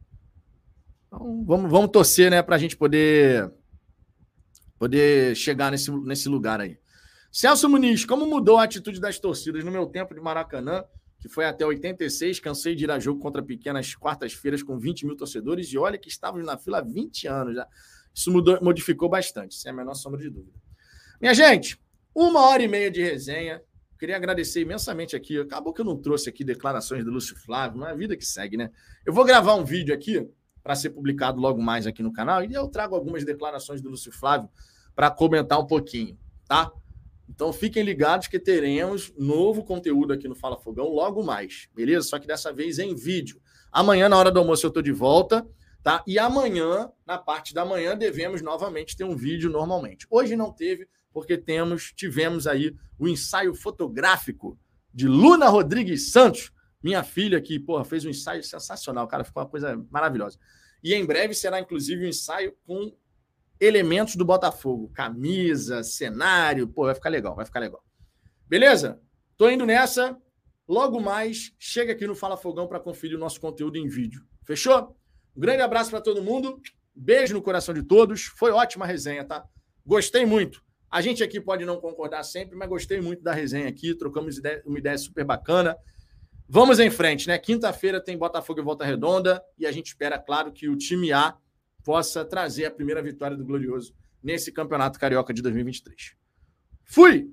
Então, vamos, vamos torcer, né, para a gente poder, poder chegar nesse, nesse lugar aí. Celso Muniz, como mudou a atitude das torcidas no meu tempo de Maracanã, que foi até 86, cansei de ir a jogo contra pequenas quartas-feiras com 20 mil torcedores, e olha que estávamos na fila há 20 anos já. Isso mudou, modificou bastante, sem a menor sombra de dúvida. Minha gente, uma hora e meia de resenha. Queria agradecer imensamente aqui. Acabou que eu não trouxe aqui declarações do Lúcio Flávio, mas é a vida que segue, né? Eu vou gravar um vídeo aqui para ser publicado logo mais aqui no canal e eu trago algumas declarações do Lúcio Flávio para comentar um pouquinho, tá? Então fiquem ligados que teremos novo conteúdo aqui no Fala Fogão logo mais, beleza? Só que dessa vez em vídeo. Amanhã, na hora do almoço, eu estou de volta, tá? E amanhã, na parte da manhã, devemos novamente ter um vídeo normalmente. Hoje não teve, porque temos, tivemos aí o ensaio fotográfico de Luna Rodrigues Santos, minha filha, que porra, fez um ensaio sensacional, cara, ficou uma coisa maravilhosa. E em breve será, inclusive, um ensaio com elementos do Botafogo. Camisa, cenário, pô, vai ficar legal, vai ficar legal. Beleza? Tô indo nessa. Logo mais, chega aqui no Fala Fogão para conferir o nosso conteúdo em vídeo. Fechou? Um grande abraço para todo mundo. Beijo no coração de todos. Foi ótima resenha, tá? Gostei muito. A gente aqui pode não concordar sempre, mas gostei muito da resenha aqui. Trocamos uma ideia super bacana. Vamos em frente, né? Quinta-feira tem Botafogo e Volta Redonda e a gente espera, claro, que o time A possa trazer a primeira vitória do Glorioso nesse Campeonato Carioca de 2023. Fui!